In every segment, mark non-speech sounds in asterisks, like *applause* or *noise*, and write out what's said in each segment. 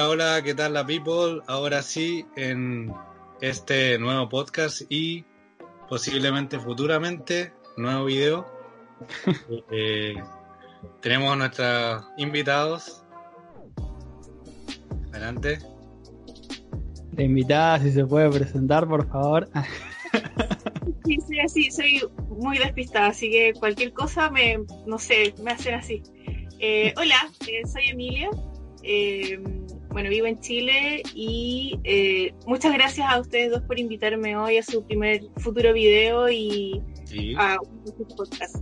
Hola, hola, ¿qué tal la people? Ahora sí, en este nuevo podcast y posiblemente futuramente, nuevo video. *laughs* Eh, tenemos a nuestros invitados. Adelante. La invitada, si se puede presentar, por favor. *laughs* Sí, soy así, soy muy despistada, así que cualquier cosa me, no sé, me hacen así. Eh, hola, eh, soy Emilia. Eh, bueno, vivo en Chile y eh, muchas gracias a ustedes dos por invitarme hoy a su primer futuro video y Sí. a un podcast.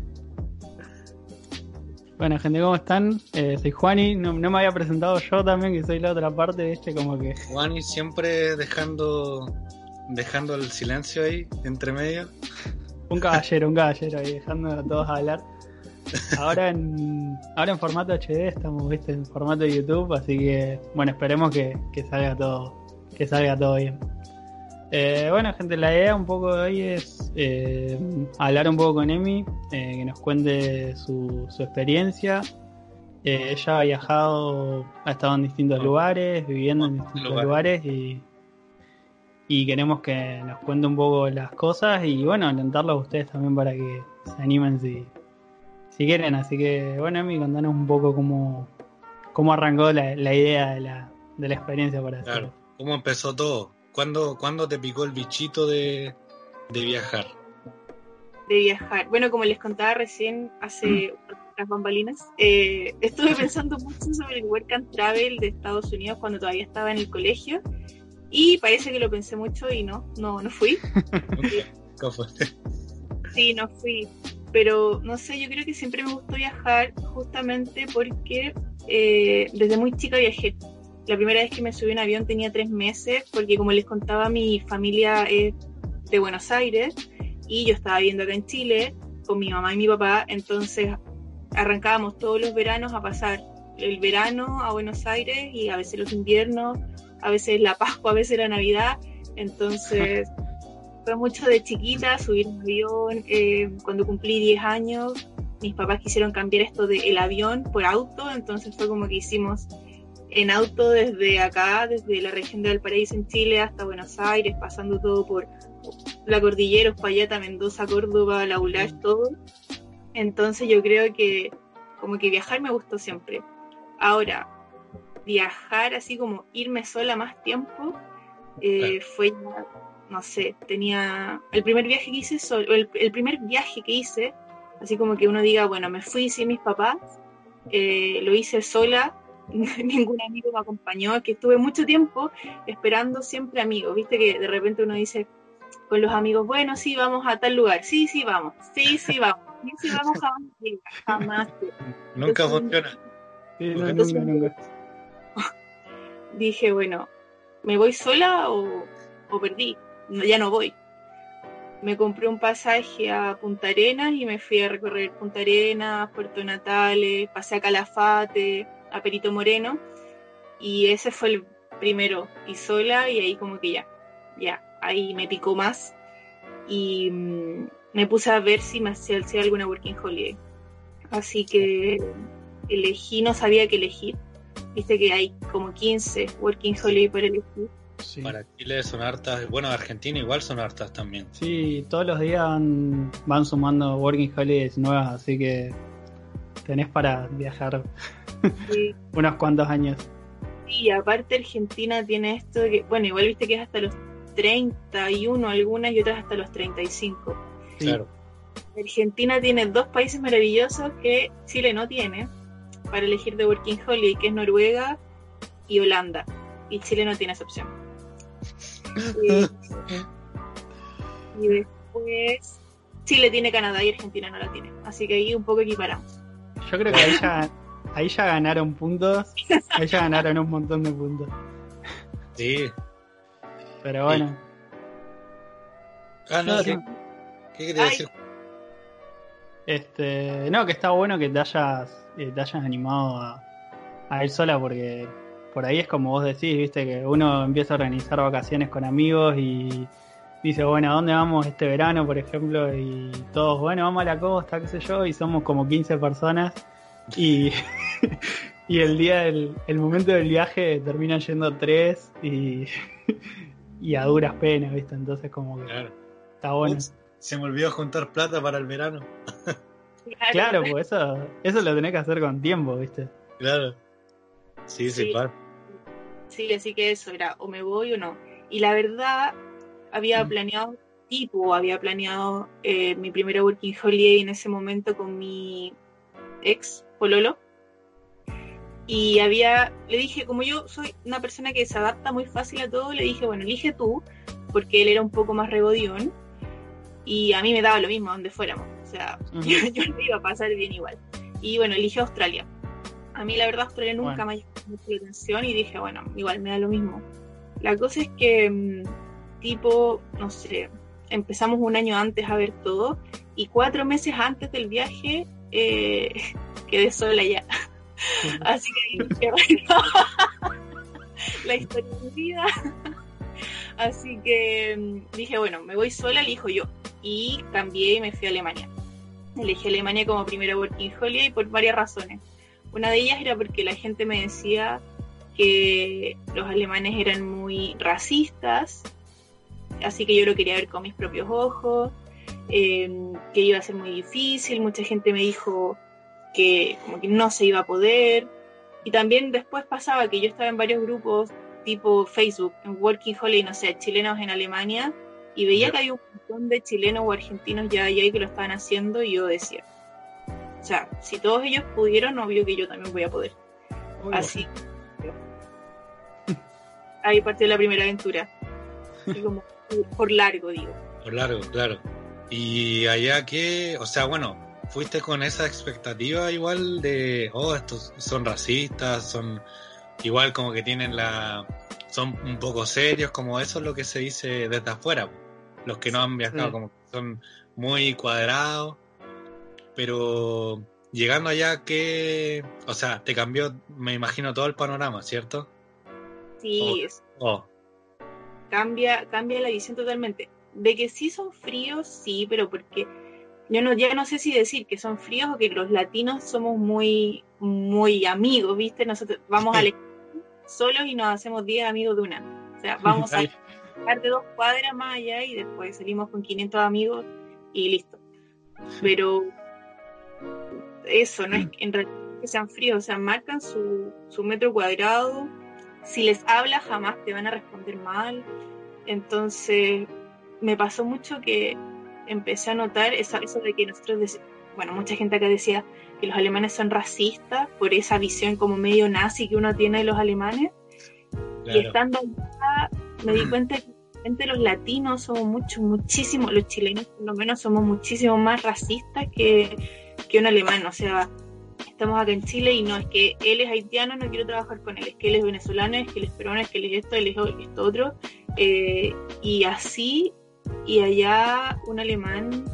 Bueno, gente, ¿cómo están? Eh, soy Juani. No, no me había presentado yo también, que soy la otra parte, este como que... Juani siempre dejando dejando el silencio ahí entre medio. Un caballero, un caballero ahí, dejando a todos hablar. Ahora en, ahora en formato HD estamos, viste, en formato de YouTube, así que, bueno, esperemos que, que salga todo, que salga todo bien. Eh, bueno, gente, la idea un poco de hoy es eh, hablar un poco con Emi, eh, que nos cuente su, su experiencia. Ella ha viajado, ha estado en distintos lugares, viviendo en distintos Lugares. lugares y, y queremos que nos cuente un poco las cosas y bueno, alentarlos a ustedes también para que se animen si, si quieren. Así que bueno, Emi, contanos un poco cómo, cómo arrancó la, la idea de la, de la experiencia para hacerlo. Claro. ¿Cómo empezó todo? ¿Cuándo, cuándo te picó el bichito de, de viajar? de viajar. Bueno, como les contaba recién, hace las bambalinas, eh, estuve *laughs* pensando mucho sobre el Work and Travel de Estados Unidos cuando todavía estaba en el colegio y parece que lo pensé mucho y no, no, no fui. *laughs* ¿Cómo fue? Sí, no fui. Pero no sé, yo creo que siempre me gustó viajar justamente porque eh, desde muy chica viajé. La primera vez que me subí a un avión tenía tres meses porque como les contaba mi familia es de Buenos Aires y yo estaba viviendo acá en Chile con mi mamá y mi papá, entonces arrancábamos todos los veranos a pasar el verano a Buenos Aires y a veces los inviernos, a veces la Pascua, a veces la Navidad, entonces *laughs* fue mucho de chiquita subir un avión, eh, cuando cumplí 10 años mis papás quisieron cambiar esto del el avión por auto, entonces fue como que hicimos en auto desde acá, desde la región de Valparaíso en Chile hasta Buenos Aires, pasando todo por la cordillera, Uspallata, Mendoza, Córdoba, La Ulach, todo. Entonces yo creo que como que viajar me gustó siempre. Ahora, viajar así como irme sola más tiempo, eh, fue ya, no sé, tenía el primer viaje que hice sol- el, el primer viaje que hice, así como que uno diga, bueno, me fui sin mis papás, eh, lo hice sola, *laughs* ningún amigo me acompañó, que estuve mucho tiempo esperando siempre amigos, viste que de repente uno dice con los amigos, bueno, sí, vamos a tal lugar, sí, sí, vamos, sí, sí, vamos, sí, sí, vamos, jamás, jamás. Nunca Entonces, funciona. Sí, no, Entonces- nunca, nunca. *laughs* dije, bueno, ¿me voy sola o, o perdí? Ya no voy. Me compré un pasaje a Punta Arenas y me fui a recorrer Punta Arenas, Puerto Natales, pasé a Calafate, a Perito Moreno y ese fue el primero y sola y ahí como que ya, ya, ahí me picó más y mm, me puse a ver si me hacía hacía alguna working holiday. Así que elegí, no sabía qué elegir. Viste que hay como 15 working holiday por elegir. Sí. Para Chile son hartas, bueno, Argentina igual son hartas también. Sí, todos los días van, van sumando working holidays nuevas, así que tenés para viajar Sí, *laughs* unos cuantos años. y aparte Argentina tiene esto de que, bueno, igual viste que es hasta los 31 algunas y otras hasta los 35. Sí. Claro. Argentina tiene dos países maravillosos que Chile no tiene, para elegir de Working Holiday, que es Noruega y Holanda. Y Chile no tiene esa opción. Y, y después Chile tiene Canadá y Argentina no la tiene. Así que ahí un poco equiparamos. Yo creo que ahí ya, ahí ya ganaron puntos. Ahí ya ganaron un montón de puntos. Sí. Pero bueno. Ah, no, ¿qué, qué quería decir? Este, no, que está bueno que te hayas, eh, te hayas animado a, a ir sola porque por ahí es como vos decís, viste, que uno empieza a organizar vacaciones con amigos y dice, bueno, ¿a dónde vamos este verano, por ejemplo? Y todos, bueno, vamos a la costa, qué sé yo, y somos como 15 personas y, *laughs* y el día del el momento del viaje terminan yendo tres y, *laughs* y a duras penas, viste, entonces como que Claro. está bueno. Ups, se me olvidó juntar plata para el verano. Claro, pues eso, eso lo tenés que hacer con tiempo, viste. Claro. Sí, sí, Sí. pa. Sí, así que eso era, o me voy o no. Y la verdad, había Mm. planeado, tipo, había planeado eh, mi primera Working Holiday en ese momento con mi ex, Pololo. Y había, le dije, como yo soy una persona que se adapta muy fácil a todo, le dije, bueno, elige tú, porque él era un poco más regodión. Y a mí me daba lo mismo donde fuéramos. O sea, *laughs* yo, yo lo iba a pasar bien igual. Y bueno, eligió Australia. A mí la verdad Australia nunca Bueno. me ha llamado mucho la atención y dije, bueno, igual me da lo mismo. La cosa es que, mm, tipo, no sé, empezamos un año antes a ver todo y cuatro meses antes del viaje eh, *laughs* quedé sola ya. *laughs* Así que dije, bueno, *laughs* la historia de mi vida. Así que mm, dije, bueno, me voy sola, elijo yo. Y cambié y me fui a Alemania. Elegí Alemania como primera working holiday por varias razones. Una de ellas era porque la gente me decía que los alemanes eran muy racistas, así que yo lo quería ver con mis propios ojos, eh, que iba a ser muy difícil, mucha gente me dijo que como que no se iba a poder, y también después pasaba que yo estaba en varios grupos tipo Facebook, en Working Holiday, no sé, chilenos en Alemania, y veía que había un montón de chilenos o argentinos ya allá que lo estaban haciendo, y yo decía, o sea, si todos ellos pudieron, obvio que yo también voy a poder. Así. Ahí partió la primera aventura. Como por largo, digo. Por largo, claro. Y allá que, o sea, bueno, fuiste con esa expectativa igual de, oh, estos son racistas, son igual como que tienen la, son un poco serios, como eso es lo que se dice desde afuera. Los que no han viajado, Sí. como que son muy cuadrados, pero llegando allá que, o sea, te cambió, me imagino, todo el panorama, ¿cierto? Sí, es- Oh, cambia, cambia la visión totalmente. De que sí son fríos, sí, pero porque yo no, ya no sé si decir que son fríos o que los latinos somos muy, muy amigos, ¿viste? Nosotros vamos a solos y nos hacemos 10 amigos de una. O sea, vamos a dejar de dos cuadras más allá y después salimos con 500 amigos y listo. Pero eso, no es que en realidad que sean fríos, o sea, marcan su, su metro cuadrado. Si les hablas, jamás te van a responder mal. Entonces, me pasó mucho que empecé a notar esa, eso de que nosotros, dec- bueno, mucha gente acá decía que los alemanes son racistas por esa visión como medio nazi que uno tiene de los alemanes. Y estando allá, me di cuenta que los latinos somos mucho, muchísimo, los chilenos por lo menos somos muchísimo más racistas que, que un alemán. O sea, estamos acá en Chile y no es que él es haitiano, no quiero trabajar con él, es que él es venezolano, es que él es peruano, es que él es esto, él es esto otro. Eh, y así, y allá un alemán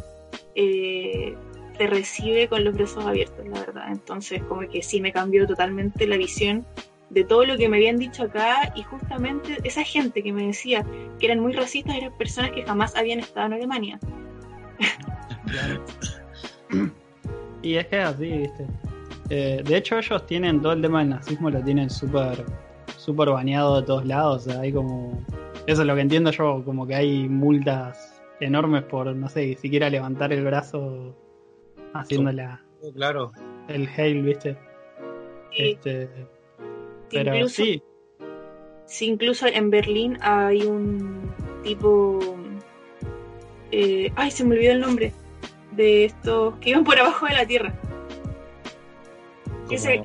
eh, te recibe con los brazos abiertos, la verdad. Entonces, como que sí me cambió totalmente la visión de todo lo que me habían dicho acá y justamente esa gente que me decía que eran muy racistas eran personas que jamás habían estado en Alemania. *laughs* Y es que es así, viste. Eh, de hecho, ellos tienen todo el tema del nazismo, lo tienen súper súper baneado de todos lados. O sea, hay como. Eso es lo que entiendo yo, como que hay multas enormes por, no sé, siquiera levantar el brazo haciendo la, Claro. el hail, viste. Y Este, pero incluso, sí, sí, incluso en Berlín hay un tipo... eh, ay, se me olvidó el nombre de estos que iban por abajo de la tierra. Ese-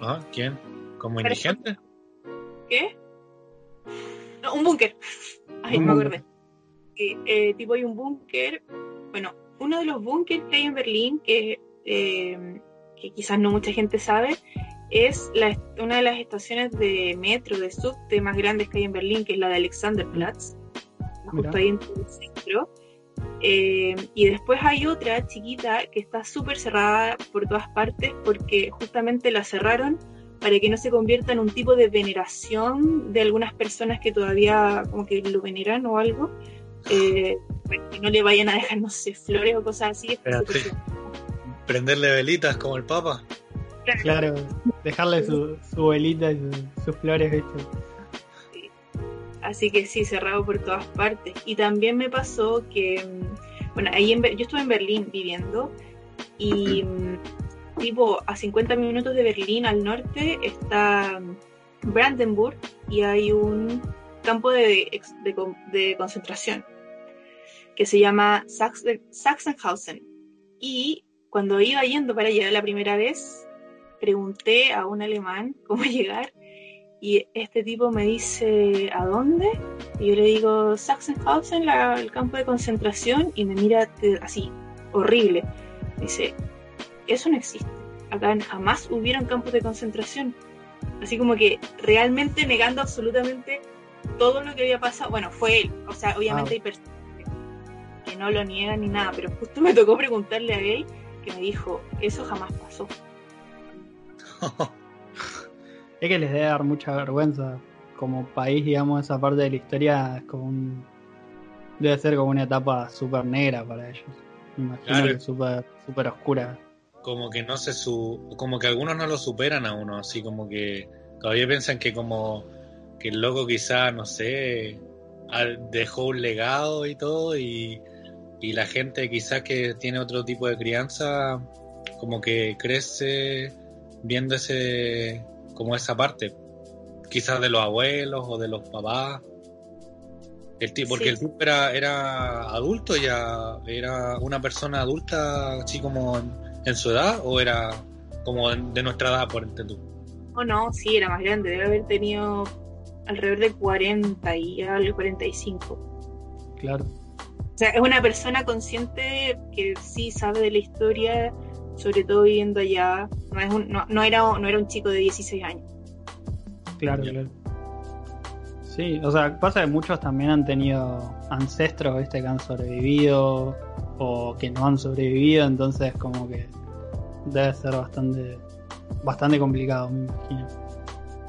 Ah, ¿Quién? ¿Como indigente? ¿Qué? No, un búnker. Ay, Un me acordé. Sí, eh, tipo hay un búnker. Bueno, uno de los búnkers que hay en Berlín, que, eh, que quizás no mucha gente sabe, es la, una de las estaciones de metro, de subte más grandes que hay en Berlín, que es la de Alexanderplatz, justo ahí en el centro. Eh, y después hay otra chiquita que está súper cerrada por todas partes porque justamente la cerraron para que no se convierta en un tipo de veneración de algunas personas que todavía como que lo veneran o algo. Eh, para que no le vayan a dejar, no sé, flores o cosas así. Espérate. Prenderle velitas como el Papa. Claro, dejarle su, su velita y su- sus flores, ¿viste? Así que sí, cerrado por todas partes. Y también me pasó que, mm, bueno, ahí en, yo estuve en Berlín viviendo y mm, tipo a 50 minutos de Berlín al norte está mm, Brandenburg y hay un campo de, de con- de concentración que se llama Sachsen- Sachsenhausen. Y cuando iba yendo para allá la primera vez, pregunté a un alemán cómo *laughs* llegar y este tipo me dice, ¿a dónde? Y yo le digo, Sachsenhausen, la- el campo de concentración, y me mira así, horrible. Dice, eso no existe. Acá jamás hubieron campos de concentración. Así como que realmente negando absolutamente todo lo que había pasado. Bueno, fue él. O sea, obviamente Ah. hay personas que- que no lo niegan ni nada, pero justo me tocó preguntarle a él que me dijo, eso jamás pasó. *laughs* Es que les debe dar mucha vergüenza. Como país, digamos, esa parte de la historia es como un. Debe ser como una etapa súper negra para ellos. Me imagino Claro. que súper súper oscura. como que no se su como que algunos no lo superan a uno así como que todavía piensan que como que el loco quizá no sé dejó un legado y todo y, y la gente quizás que tiene otro tipo de crianza como que crece viendo ese como esa parte quizás de los abuelos o de los papás el tipo, porque Sí. el tipo era, era adulto ya, era una persona adulta así como en, en su edad o era como en- de nuestra edad, por ente tú. Oh, no, sí, era más grande. Debe haber tenido alrededor de 40 y algo, 45. Claro. O sea, es una persona consciente que sí sabe de la historia, sobre todo viviendo allá. No, es un- no, no era, no era un chico de 16 años. Claro, claro. Sí, o sea, pasa que muchos también han tenido ancestros, ¿viste? Que han sobrevivido o que no han sobrevivido, entonces como que debe ser bastante bastante complicado, me imagino.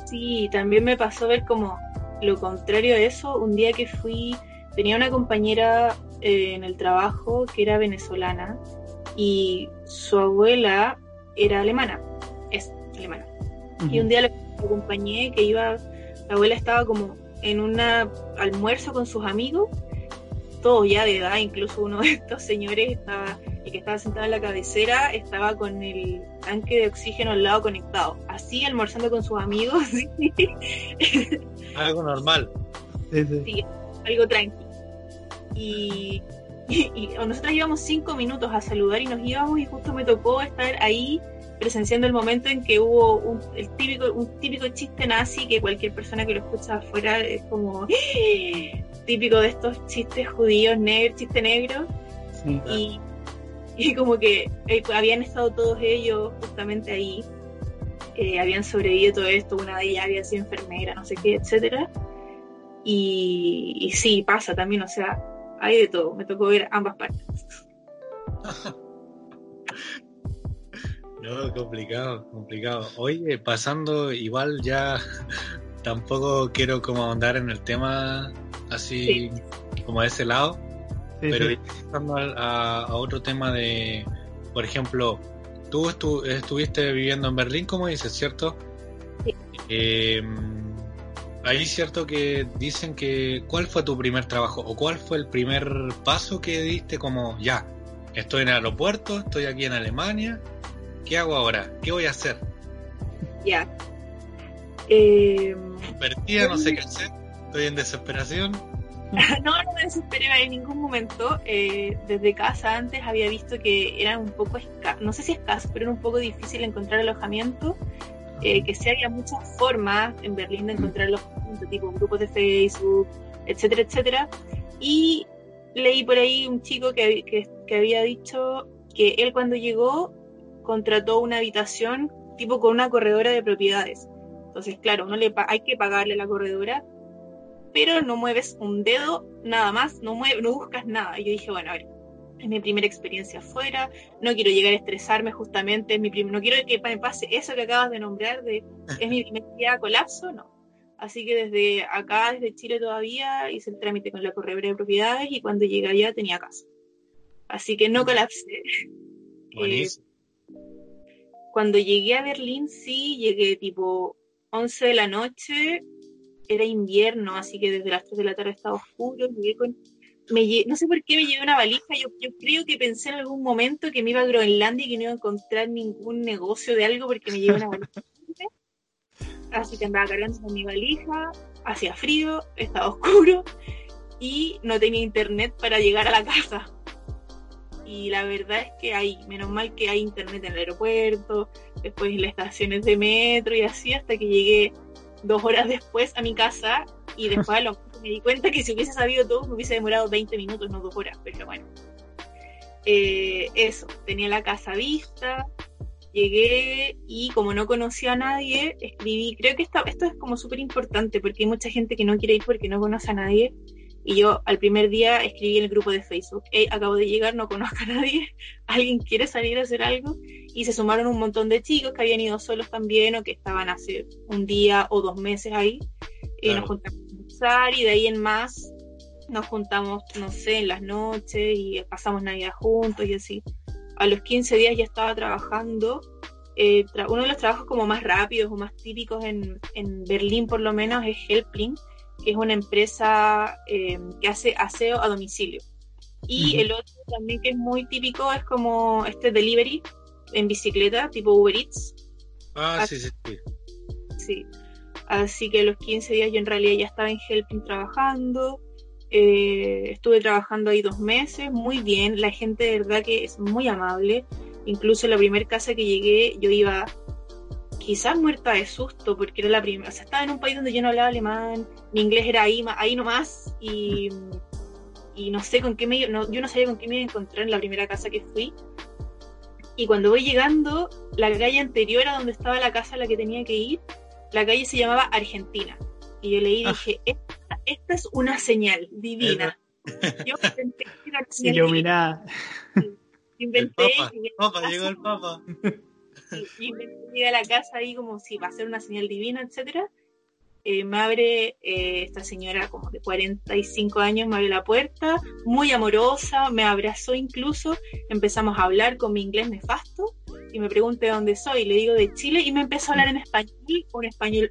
Sí, también me pasó ver como lo contrario de eso. Un día que fui, tenía una compañera eh, en el trabajo que era venezolana y su abuela era alemana, es alemana. Y un día la acompañé que iba, la abuela estaba como en un almuerzo con sus amigos, todos ya de edad, incluso uno de estos señores estaba, el que estaba sentado en la cabecera, estaba con el tanque de oxígeno al lado conectado, así almorzando con sus amigos, *laughs* Algo normal. Sí, sí. Sí, algo tranqui. Y, y- y nosotros íbamos cinco minutos a saludar y nos íbamos y justo me tocó estar ahí presenciando el momento en que hubo un, el típico, un típico chiste nazi que cualquier persona que lo escucha afuera es como ¡Ah! típico de estos chistes judíos, negros, chiste negro. sí. Y, y como que eh, habían estado todos ellos justamente ahí, eh, habían sobrevivido todo esto, una de ellas había sido enfermera, no sé qué, etcétera. Y, y sí, pasa también, o sea, hay de todo, me tocó ver ambas partes. No, complicado, complicado. Oye, pasando igual ya *laughs* tampoco quiero como ahondar en el tema así como de ese lado, Sí, pero sí. pasando a, a otro tema de, por ejemplo, tú estu- estuviste viviendo en Berlín, como dices, ¿cierto? Sí. Eh, ahí cierto que dicen que ¿cuál fue tu primer trabajo o cuál fue el primer paso que diste como ya, estoy en el aeropuerto, estoy aquí en Alemania, ¿qué hago ahora? ¿Qué voy a hacer? Ya. Eh, Perdida, no sé qué hacer, estoy en desesperación. *laughs* no, no me desesperé en ningún momento. Eh, desde casa antes había visto que era un poco no sé si escaso, pero era un poco difícil encontrar alojamiento. Eh, que sí había muchas formas en Berlín de encontrar los tipo grupos de Facebook, etcétera, etcétera. Y leí por ahí un chico que, que, había dicho que él cuando llegó contrató una habitación tipo con una corredora de propiedades. Entonces, claro, no le hay que pagarle la corredora, pero no mueves un dedo, nada más, no, mueves, no buscas nada. Y yo dije, bueno, a ver, es mi primera experiencia afuera, no quiero llegar a estresarme justamente, es mi no quiero que me pase eso que acabas de nombrar, de es mi primer día de colapso, no. Así que desde acá, desde Chile todavía, hice el trámite con la corredora de propiedades y cuando llegué allá tenía casa. Así que no colapsé. *laughs* Eh, cuando llegué a Berlín, sí, llegué tipo 11 de la noche, era invierno, así que desde las 3 de la tarde estaba oscuro, llegué con no sé por qué me llevé una valija, yo, yo, creo que pensé en algún momento que me iba a Groenlandia y que no iba a encontrar ningún negocio de algo porque me llevé una valija. Así que andaba cargando con mi valija, hacía frío, estaba oscuro y no tenía internet para llegar a la casa. Y la verdad es que hay, menos mal que hay internet en el aeropuerto, después en las estaciones de metro y así, hasta que llegué dos horas después a mi casa y después a lo me di cuenta que si hubiese sabido todo me hubiese demorado 20 minutos, no dos horas, pero bueno. Eh, eso, tenía la casa vista, llegué y como no conocía a nadie, escribí, creo que esto, esto es como súper importante porque hay mucha gente que no quiere ir porque no conoce a nadie. Y yo al primer día escribí en el grupo de Facebook, acabo de llegar, no conozco a nadie, *laughs* alguien quiere salir a hacer algo. Y se sumaron un montón de chicos que habían ido solos también o que estaban hace un día o dos meses ahí. Y nos juntamos y de ahí en más nos juntamos, no sé, en las noches y pasamos Navidad juntos y así. A los 15 días ya estaba trabajando. Eh, uno de los trabajos como más rápidos o más típicos en, en Berlín por lo menos es Helpling, que es una empresa eh, que hace aseo a domicilio. Y el otro también que es muy típico es como este delivery en bicicleta, tipo Uber Eats. Ah, sí, sí, sí. Sí. Así que a los 15 días yo en realidad ya estaba en Helping trabajando. Eh, estuve trabajando ahí dos meses, muy bien. La gente de verdad que es muy amable. Incluso en la primera casa que llegué yo iba quizás muerta de susto porque era la primera. O sea, estaba en un país donde yo no hablaba alemán, mi inglés era ahí, ahí nomás y, y no sé con qué me... No, yo no sabía con qué me iba a encontrar en la primera casa que fui. Y cuando voy llegando, la calle anterior a donde estaba la casa a la que tenía que ir, la calle se llamaba Argentina. Y yo leí y ah. dije, esta, es una señal divina. Yo inventé *laughs* Iluminada. Inventé. El papa, llegó el papa. inventé a la casa ahí como si va a ser una señal divina, etcétera. Eh, me abre eh, esta señora como de 45 años, me abre la puerta, muy amorosa, me abrazó incluso, empezamos a hablar con mi inglés nefasto y me pregunté de dónde soy, le digo de Chile y me empezó a hablar en español, un español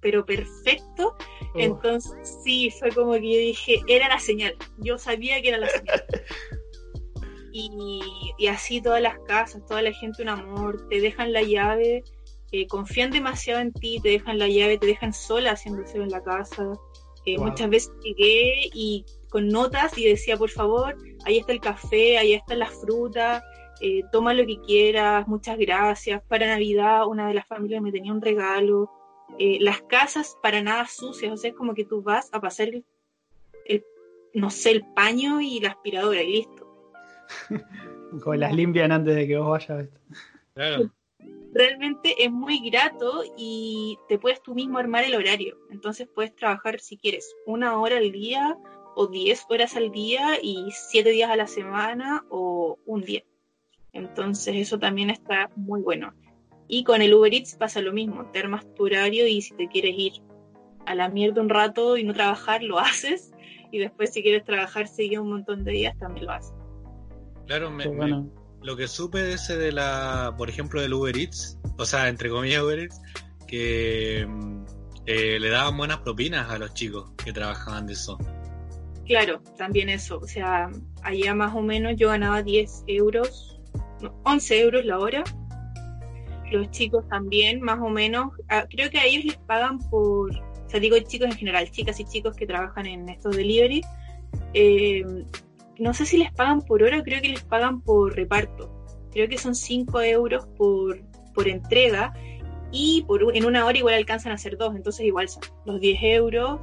pero perfecto. Entonces sí, fue como que yo dije, era la señal, yo sabía que era la señal. *laughs* y, así todas las casas, toda la gente un amor, te dejan la llave, eh, confían demasiado en ti, te dejan la llave, te dejan sola haciéndose en la casa. Eh, muchas veces llegué y con notas y decía, por favor, ahí está el café, ahí están las frutas, eh, toma lo que quieras, muchas gracias. Para Navidad una de las familias me tenía un regalo. Eh, las casas para nada sucias, o sea, es como que tú vas a pasar el, no sé, el paño y la aspiradora y listo. *laughs* como las limpian antes de que vos vayas. Claro. Realmente es muy grato y te puedes tú mismo armar el horario. Entonces puedes trabajar si quieres una hora al día o diez horas al día y siete días a la semana o un día. Entonces eso también está muy bueno. Y con el Uber Eats pasa lo mismo, te armas tu horario y si te quieres ir a la mierda un rato y no trabajar, lo *laughs* haces. Y después si quieres trabajar, seguir un montón de días, también lo haces. Claro, lo que supe de ese de la, por ejemplo, del Uber Eats, o sea, entre comillas Uber Eats, que mm, eh, le daban buenas propinas a los chicos que trabajaban de eso. Claro, también eso. O sea, allá más o menos yo ganaba 10 euros 11 euros la hora. Los chicos también, más o menos. Ah, creo que a ellos les pagan por, o sea, digo chicos en general, chicas y chicos que trabajan en estos delivery. Eh, no sé si les pagan por hora, creo que les pagan por reparto. Creo que son 5 euros por, por entrega. y por en una hora igual alcanzan a hacer dos, entonces igual son los 10 euros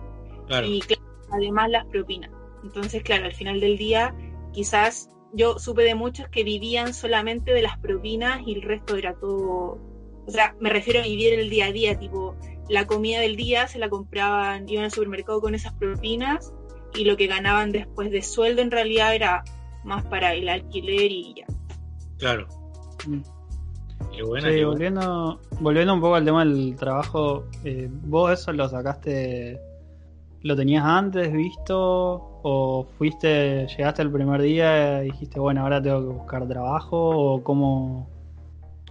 y además las propinas. Entonces, claro, al final del día quizás yo supe de muchos que vivían solamente de las propinas y el resto era todo, o sea, me refiero a vivir el día a día, tipo, la comida del día se la compraban, iban al supermercado con esas propinas y lo que ganaban después de sueldo en realidad era más para el alquiler y ya. Claro. Mm. sí, volviendo, volviendo un poco al tema del trabajo, eh, ¿vos eso lo sacaste, lo tenías antes visto o fuiste, llegaste el primer día y dijiste, bueno, ahora tengo que buscar trabajo o cómo,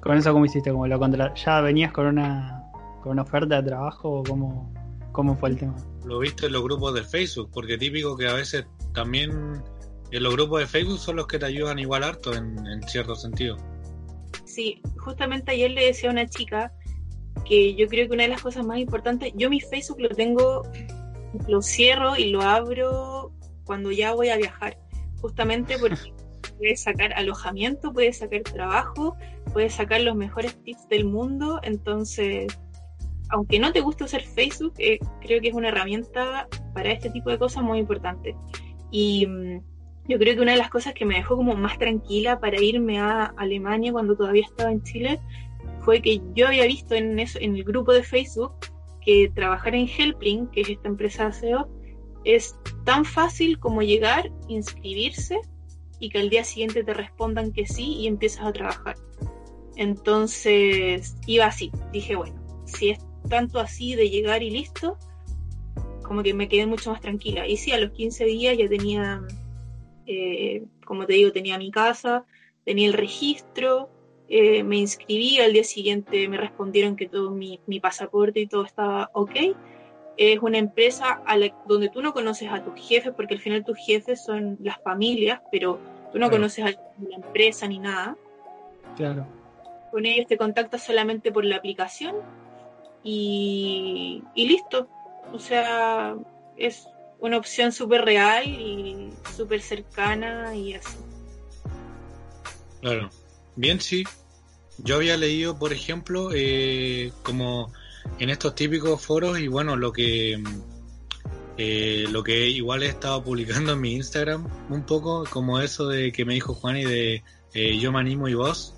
con eso cómo hiciste, como lo contra, ya venías con una, con una oferta de trabajo o cómo, cómo fue el tema? Lo viste en los grupos de Facebook, porque típico que a veces también en los grupos de Facebook son los que te ayudan igual harto en, en cierto sentido. Sí, justamente ayer le decía a una chica que yo creo que una de las cosas más importantes, yo mi Facebook lo tengo, lo cierro y lo abro cuando ya voy a viajar, justamente porque *laughs* puedes sacar alojamiento, puedes sacar trabajo, puedes sacar los mejores tips del mundo, entonces, aunque no te guste usar Facebook, eh, creo que es una herramienta para este tipo de cosas muy importante. Y mm, yo creo que una de las cosas que me dejó como más tranquila para irme a Alemania cuando todavía estaba en Chile fue que yo había visto en, eso, en el grupo de Facebook que trabajar en Helpling, que es esta empresa de SEO, es tan fácil como llegar, inscribirse y que al día siguiente te respondan que sí y empiezas a trabajar. Entonces iba así, dije, bueno, si es tanto así de llegar y listo, como que me quedé mucho más tranquila. Y sí, a los 15 días ya tenía, eh, como te digo, tenía mi casa, tenía el registro, eh, me inscribí, al día siguiente me respondieron que todo mi, mi pasaporte y todo estaba ok es una empresa donde tú no conoces a tus jefes, porque al final tus jefes son las familias, pero tú no conoces a la empresa ni nada. Claro. Con ellos te contactas solamente por la aplicación y, y listo. O sea, es una opción súper real y súper cercana y así. Claro. Bien, sí. Yo había leído, por ejemplo, eh, como en estos típicos foros y bueno, lo que eh, lo que igual he estado publicando en mi Instagram un poco, como eso de que me dijo Juan y de eh, yo me animo y vos,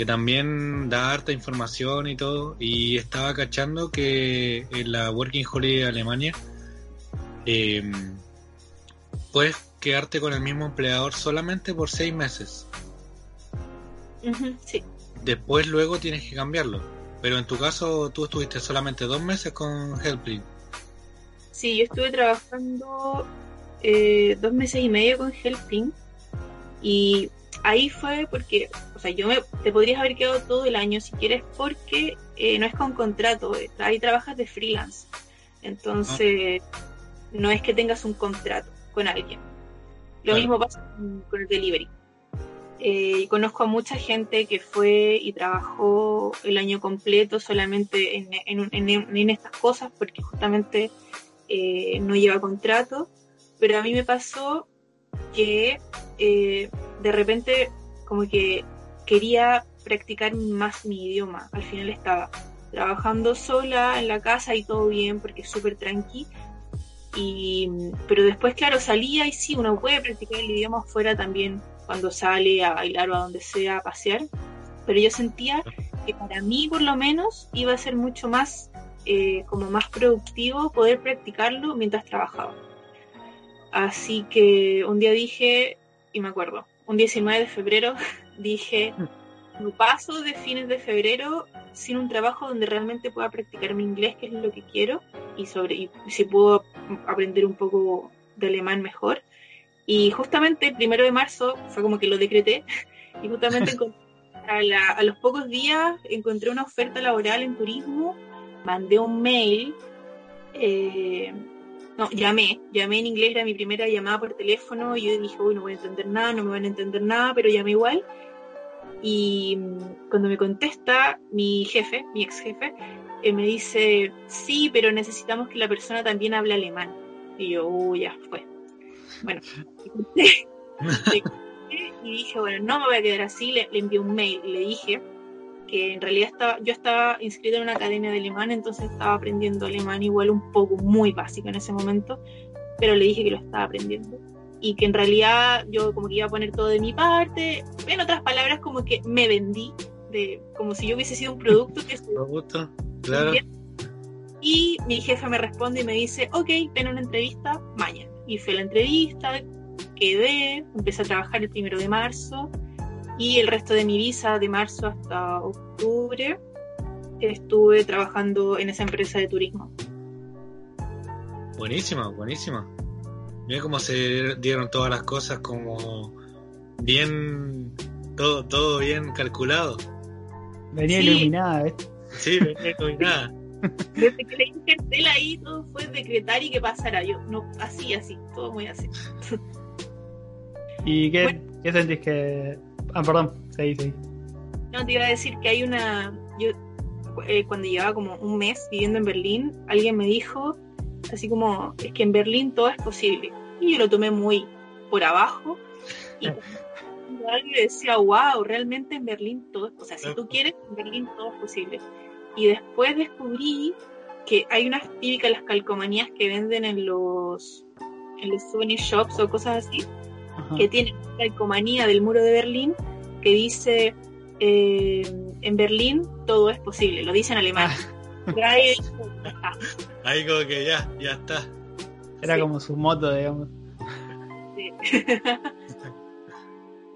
que también da harta información y todo, y estaba cachando que en la Working Holiday de Alemania eh, puedes quedarte con el mismo empleador solamente por seis meses. sí. Después luego tienes que cambiarlo. Pero en tu caso, tú estuviste solamente dos meses con Helpling. Sí, yo estuve trabajando eh, dos meses y medio con Helpling y ahí fue porque, o sea, yo me, te podrías haber quedado todo el año si quieres porque eh, no es con contrato, eh, ahí trabajas de freelance. Entonces, no es que tengas un contrato con alguien. Lo mismo pasa con el delivery. Eh, conozco a mucha gente que fue y trabajó el año completo solamente en, en, estas cosas porque justamente eh, no lleva contrato, pero a mí me pasó que eh, de repente como que quería practicar más mi idioma. Al final estaba trabajando sola en la casa y todo bien porque es súper tranqui. Y, pero después, claro, salía y sí, uno puede practicar el idioma fuera también cuando sale a bailar o a donde sea a pasear, pero yo sentía que para mí por lo menos iba a ser mucho más eh, como más productivo poder practicarlo mientras trabajaba. Así que un día dije, y me acuerdo, un 19 de febrero *laughs* dije, no paso de fines de febrero sin un trabajo donde realmente pueda practicar mi inglés, que es lo que quiero, y sobre y si puedo aprender un poco de alemán mejor. Y justamente el primero de marzo fue como que lo decreté *laughs* y justamente *laughs* a, los pocos días encontré una oferta laboral en turismo, mandé un mail, eh, no, llamé, llamé en inglés, era mi primera llamada por teléfono y yo dije, uy, no voy a entender nada, no me van a entender nada, pero llamé igual. Y cuando me contesta mi jefe, mi ex jefe, eh, me dice, sí, pero necesitamos que la persona también hable alemán. Y yo, uy, ya fue. Bueno, *laughs* y dije, bueno, no me voy a quedar así, le, envié un mail le dije que en realidad estaba, yo estaba inscrita en una academia de alemán, entonces estaba aprendiendo alemán igual un poco muy básico en ese momento, pero le dije que lo estaba aprendiendo y que en realidad yo como que iba a poner todo de mi parte, en otras palabras como que me vendí, de, como si yo hubiese sido un producto que... Producto, claro. Y mi jefe me responde y me dice, ok, ven a una entrevista mañana. Y fue la entrevista, quedé, empecé a trabajar el primero de marzo y el resto de mi visa de marzo hasta octubre estuve trabajando en esa empresa de turismo. Buenísima, buenísima. Mira cómo se dieron todas las cosas como bien, todo, todo bien calculado. Venía iluminada, ¿eh? Sí, venía iluminada. *laughs* Desde que leí cartel ahí, todo fue decretar y que pasara. Yo, no, así, así, todo muy así. ¿Y qué, ¿qué sentís que.? Ah, perdón, seguí, seguí. No, te iba a decir que hay una. Yo, eh, cuando llevaba como un mes viviendo en Berlín, alguien me dijo, así como, es que en Berlín todo es posible. Y yo lo tomé muy por abajo. Y alguien decía, wow, realmente en Berlín todo es posible. O sea, si tú quieres, en Berlín todo es posible. Y después descubrí que hay unas típicas las calcomanías que venden en los en los souvenir shops o cosas así, Ajá. que tienen una calcomanía del muro de Berlín que dice eh, en Berlín todo es posible, lo dice en alemán. *laughs* Ya ahí como que ya, ya está. Era Sí. como su moto, digamos. Sí. *laughs*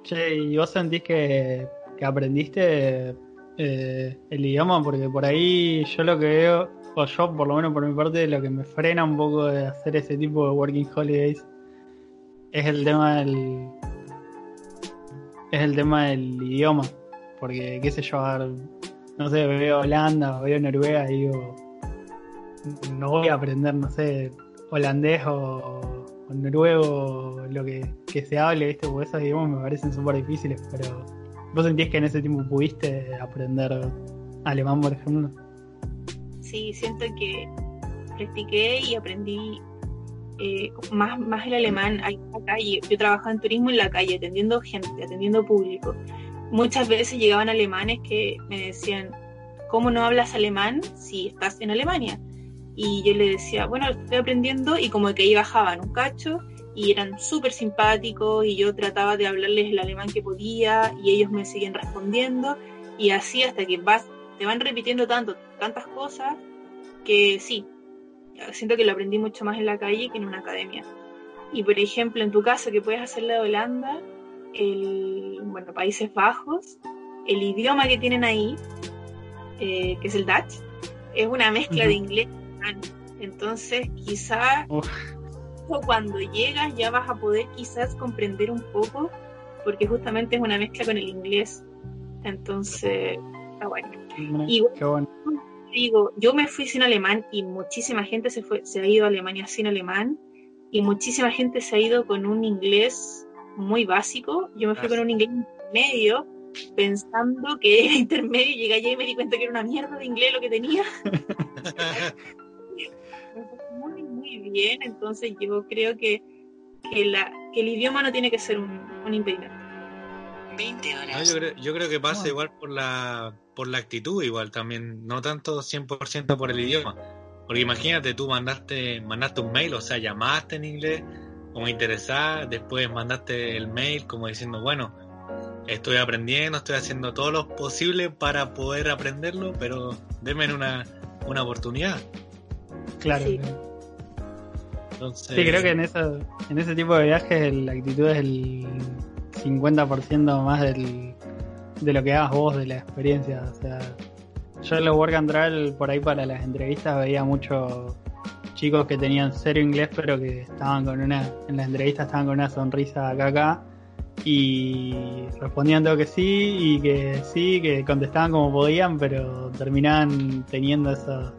Che, ¿y vos sentís que, que aprendiste eh, el idioma? Porque por ahí yo lo que veo, o yo por lo menos por mi parte, lo que me frena un poco de hacer ese tipo de working holidays es el tema del. Es el tema del idioma. Porque, qué sé yo, a ver, no sé, veo Holanda veo Noruega y digo, no voy a aprender, no sé, holandés o, o noruego, lo que, que se hable, ¿viste? Porque esos idiomas me parecen súper difíciles, pero ¿vos sentís que en ese tiempo pudiste aprender alemán, por ejemplo? Sí, siento que practiqué y aprendí eh, más, más el alemán ahí en calle. Yo trabajaba en turismo en la calle, atendiendo gente, atendiendo público. Muchas veces llegaban alemanes que me decían, ¿cómo no hablas alemán si estás en Alemania? Y yo le decía, bueno, estoy aprendiendo y como que ahí bajaban un cacho y eran súper simpáticos y yo trataba de hablarles el alemán que podía y ellos me siguen respondiendo y así hasta que vas, te van repitiendo tantas cosas que sí, siento que lo aprendí mucho más en la calle que en una academia. Y por ejemplo, en tu caso, que puedes hacer la de Holanda, el, bueno, Países Bajos, el idioma que tienen ahí, eh, que es el Dutch, es una mezcla Ujú. de inglés y. Entonces, quizás Uf. cuando llegas ya vas a poder quizás comprender un poco, porque justamente es una mezcla con el inglés. Entonces, está bueno. Qué bueno. Digo, yo me fui sin alemán y muchísima gente se fue, se ha ido a Alemania sin alemán y muchísima gente se ha ido con un inglés muy básico. Yo me fui Ah, con un inglés intermedio pensando que era intermedio y llegué allá y me di cuenta que era una mierda de inglés lo que tenía. *laughs* Muy, muy bien, entonces yo creo que, que, la, que el idioma no tiene que ser un, un impedimento. 20 No, horas. yo, creo, yo creo que pasa igual por la, por la actitud, igual también, no tanto 100% por el idioma. Porque imagínate, tú mandaste, mandaste un mail, o sea, llamaste en inglés como interesada, después mandaste el mail como diciendo, bueno, estoy aprendiendo, estoy haciendo todo lo posible para poder aprenderlo, pero denme una, una oportunidad. Claro. Sí. Entonces, Sí, creo que en, eso, en ese tipo de viajes la actitud es el 50% más del, de lo que hagas vos de la experiencia. O sea, yo en los Work and Travel por ahí para las entrevistas veía muchos chicos que tenían cero inglés, pero que estaban con una, en las entrevistas estaban con una sonrisa acá acá y respondían todo que sí y que sí, que contestaban como podían, pero terminaban teniendo esos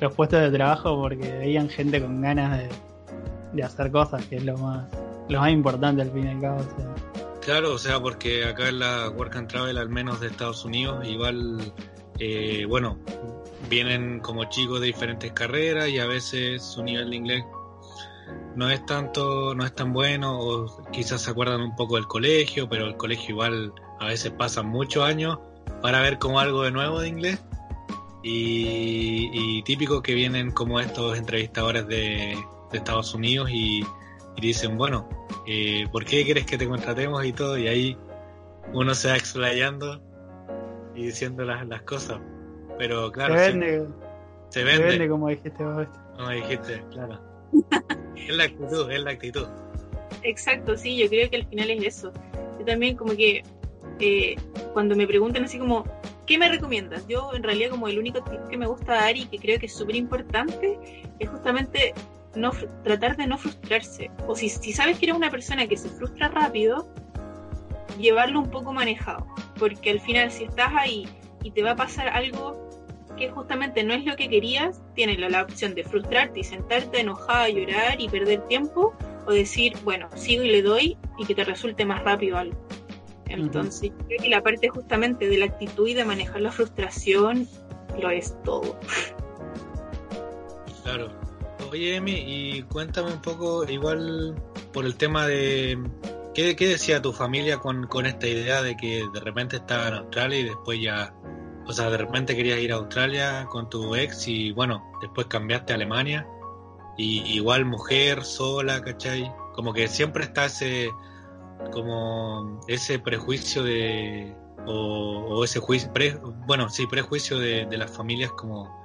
los puestos de trabajo porque veían gente con ganas de, de hacer cosas, que es lo más, lo más importante al fin y al cabo. Claro, o sea, porque acá en la Work and Travel, al menos de Estados Unidos, igual, eh, bueno, vienen como chicos de diferentes carreras y a veces su nivel de inglés no es tanto, no es tan bueno, o quizás se acuerdan un poco del colegio, pero el colegio igual a veces pasan muchos años para ver como algo de nuevo de inglés. Y, típico que vienen como estos entrevistadores de Estados Unidos y, y dicen, bueno, eh, ¿por qué quieres que te contratemos y todo? Y ahí uno se va explayando y diciendo las, las cosas. Pero claro, se vende, se se vende, vende como dijiste vos. como dijiste, claro. *laughs* es la actitud, es la actitud. Exacto, sí, yo creo que al final es eso. Yo también como que eh, cuando me preguntan así como, ¿qué me recomiendas? Yo en realidad como el único tip que me gusta dar y que creo que es súper importante es justamente no tratar de no frustrarse. O si, si sabes que eres una persona que se frustra rápido, llevarlo un poco manejado. Porque al final si estás ahí y te va a pasar algo que justamente no es lo que querías, tienes la, la opción de frustrarte y sentarte enojada, llorar y perder tiempo, o decir, bueno, sigo y le doy y que te resulte más rápido algo. Entonces, creo que la parte justamente de la actitud y de manejar la frustración lo es todo. Claro. Oye, Emi, y cuéntame un poco, igual por el tema de. ¿Qué, qué decía tu familia con, con esta idea de que de repente estaba en Australia y después ya. O sea, de repente querías ir a Australia con tu ex y bueno, después cambiaste a Alemania. Y igual mujer, sola, ¿cachai? Como que siempre está ese. Como ese prejuicio de. O, o ese juicio. pre- bueno, sí, prejuicio de, de las familias como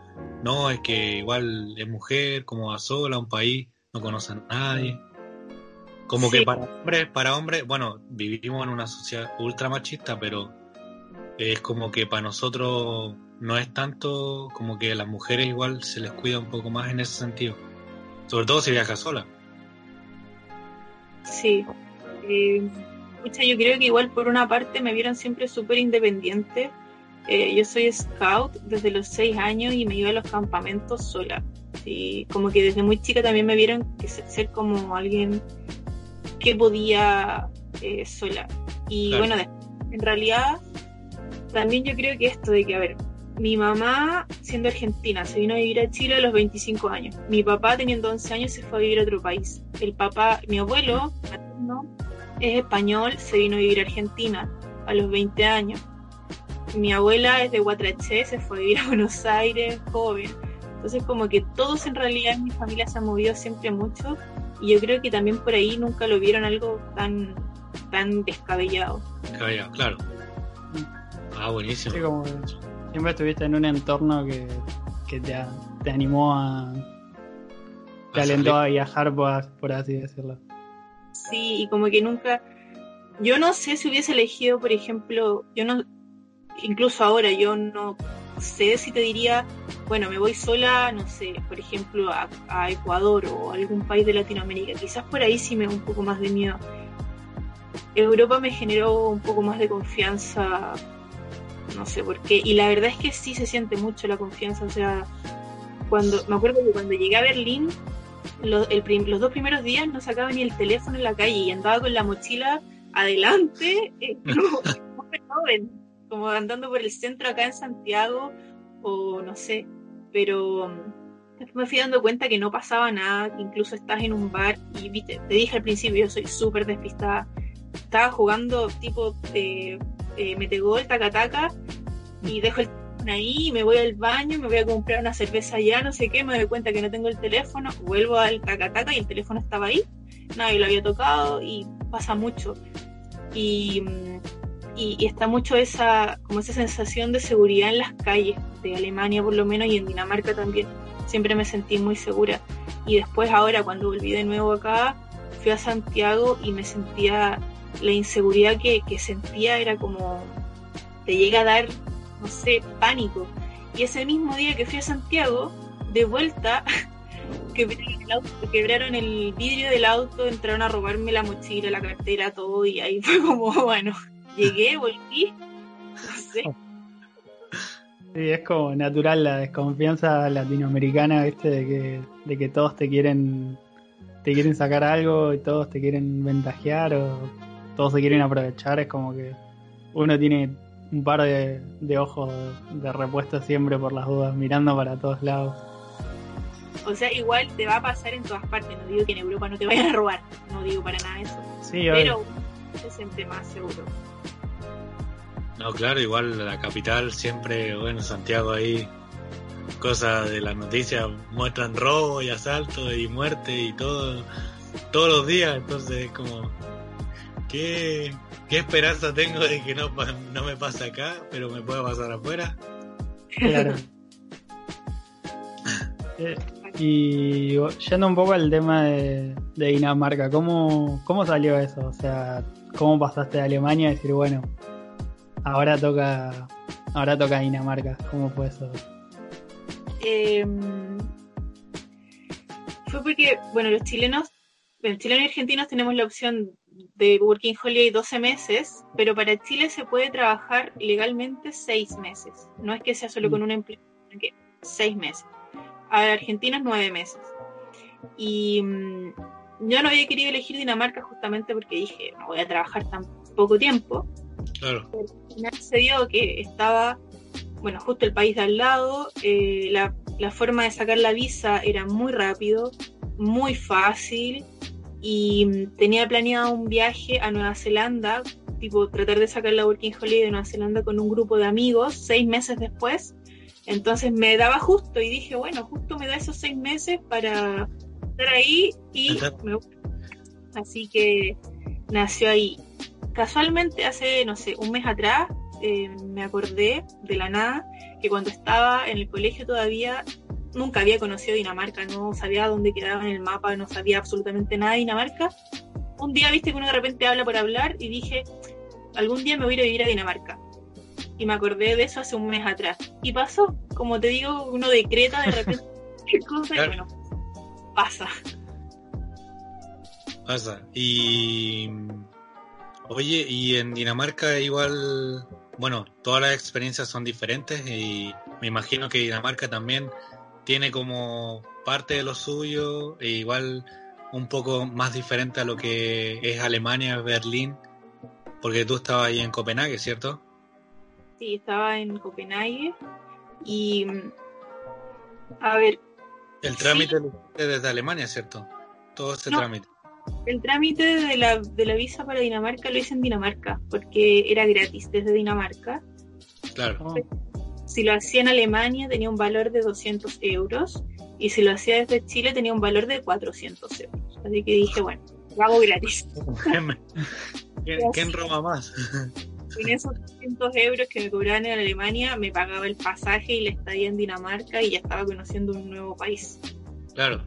no, es que igual es mujer, como va sola a un país, no conoce a nadie. Como Sí. que para hombres, para hombres, bueno, vivimos en una sociedad ultra machista, pero es como que para nosotros no es tanto como que a las mujeres igual se les cuida un poco más en ese sentido. Sobre todo si viaja sola. Sí. Eh, yo creo que igual por una parte me vieron siempre súper independiente. Eh, yo soy scout desde los seis años y me iba a los campamentos sola. Y como que desde muy chica también me vieron que se- ser como alguien que podía eh, sola. Y Claro. bueno, en realidad también yo creo que esto de que, a ver, mi mamá siendo argentina se vino a vivir a Chile a los 25 años. Mi papá teniendo 11 años se fue a vivir a otro país. El papá, mi abuelo materno, es español, se vino a vivir a Argentina a los 20 años. Mi abuela es de Guatraché, se fue a vivir a *laughs* Buenos Aires joven. Entonces como que todos en realidad en mi familia se han movido siempre mucho y yo creo que también por ahí nunca lo vieron algo tan, tan descabellado. Caballero, claro. Ah, buenísimo. Sí, como que siempre estuviste en un entorno que, que te, te animó a. te A alentó salir. a viajar, por, por así decirlo. Sí, y como que nunca. Yo no sé si hubiese elegido, por ejemplo, yo no. Incluso ahora, yo no sé si te diría, bueno, me voy sola, no sé, por ejemplo, a, a Ecuador o algún país de Latinoamérica. Quizás por ahí sí me da un poco más de miedo. Europa me generó un poco más de confianza, no sé por qué. Y la verdad es que sí se siente mucho la confianza. O sea, cuando me acuerdo que cuando llegué a Berlín, los, el los dos primeros días no sacaba ni el teléfono en la calle y andaba con la mochila adelante, eh, *laughs* joven, como andando por el centro acá en Santiago, o no sé, pero mm, después me fui dando cuenta que no pasaba nada, que incluso estás en un bar y viste, te dije al principio, yo soy súper despistada, estaba jugando tipo eh, eh, metegol, taca taca, y dejo el teléfono ahí, me voy al baño, me voy a comprar una cerveza allá, no sé qué, me doy cuenta que no tengo el teléfono, vuelvo al taca taca y el teléfono estaba ahí, nadie lo había tocado y pasa mucho. Y, mm, y, está mucho esa, como esa sensación de seguridad en las calles de Alemania por lo menos y en Dinamarca también. Siempre me sentí muy segura. Y después ahora cuando volví de nuevo acá, fui a Santiago y me sentía, la inseguridad que, sentía era como, te llega a dar, no sé, pánico. Y ese mismo día que fui a Santiago, de vuelta, *laughs* el, auto, quebraron el vidrio del auto, entraron a robarme la mochila, la cartera, todo, y ahí fue como, *laughs* bueno, llegué, volví, no sé. Sí, es como natural la desconfianza latinoamericana, ¿viste? De que, de que todos te quieren te quieren sacar algo y todos te quieren ventajear o todos se quieren aprovechar. Es como que uno tiene un par de, de ojos de repuesto siempre por las dudas, mirando para todos lados. O sea, igual te va a pasar en todas partes, no digo que en Europa no te vayan a robar, no digo para nada eso, Sí, obvio. Se siente más seguro. No, claro, igual la capital siempre, bueno, Santiago ahí, cosas de las noticias muestran robo y asalto y muerte y todo, todos los días, entonces como, ¿qué, qué esperanza tengo de que no, no me pase acá, pero me pueda pasar afuera? Claro. *laughs* Eh, y yendo un poco al tema de, de Dinamarca, ¿cómo, ¿cómo salió eso? O sea, ¿cómo pasaste de Alemania a decir, bueno, ahora toca ahora toca Dinamarca? ¿Cómo fue eso? Em, fue porque, bueno, los chilenos, los chilenos y argentinos tenemos la opción de Working Holiday 12 meses, pero para Chile se puede trabajar legalmente 6 meses. No es que sea solo con un empleo, sino que 6 meses. A Argentina es 9 meses. Y mm, yo no había querido elegir Dinamarca justamente porque dije, no voy a trabajar tan poco tiempo. Claro. Pero al final se dio que estaba, bueno, justo el país de al lado, eh, la, la forma de sacar la visa era muy rápido, muy fácil y mm, tenía planeado un viaje a Nueva Zelanda, tipo tratar de sacar la Working Holiday de Nueva Zelanda con un grupo de amigos seis meses después. Entonces me daba justo y dije, bueno, justo me da esos seis meses para estar ahí y me. Así que nació ahí. Casualmente hace, no sé, un mes atrás eh, me acordé de la nada que cuando estaba en el colegio todavía nunca había conocido Dinamarca, no sabía dónde quedaba en el mapa, no sabía absolutamente nada de Dinamarca. Un día, viste que uno de repente habla por hablar y dije, algún día me voy a ir a vivir a Dinamarca. Y me acordé de eso hace un mes atrás. Y pasó, como te digo, uno decreta de repente *laughs* y bueno, pasa. Pasa. Y. Oye, y en Dinamarca igual. Bueno, todas las experiencias son diferentes y me imagino que Dinamarca también tiene como parte de lo suyo, e igual un poco más diferente a lo que es Alemania, Berlín, porque tú estabas ahí en Copenhague, ¿cierto? Sí, estaba en Copenhague y a ver, El trámite lo hiciste desde Alemania, ¿cierto? Todo ese No. trámite. el trámite de la, de la visa para Dinamarca lo hice en Dinamarca porque era gratis desde Dinamarca. Claro. Oh, Si lo hacía en Alemania tenía un valor de 200 euros y si lo hacía desde Chile tenía un valor de 400 euros. Así que dije, bueno, lo hago gratis. *laughs* ¿Quién, quién roba más? *laughs* Con esos 200 euros que me cobraban en Alemania me pagaba el pasaje y la estadía en Dinamarca y ya estaba conociendo un nuevo país. Claro.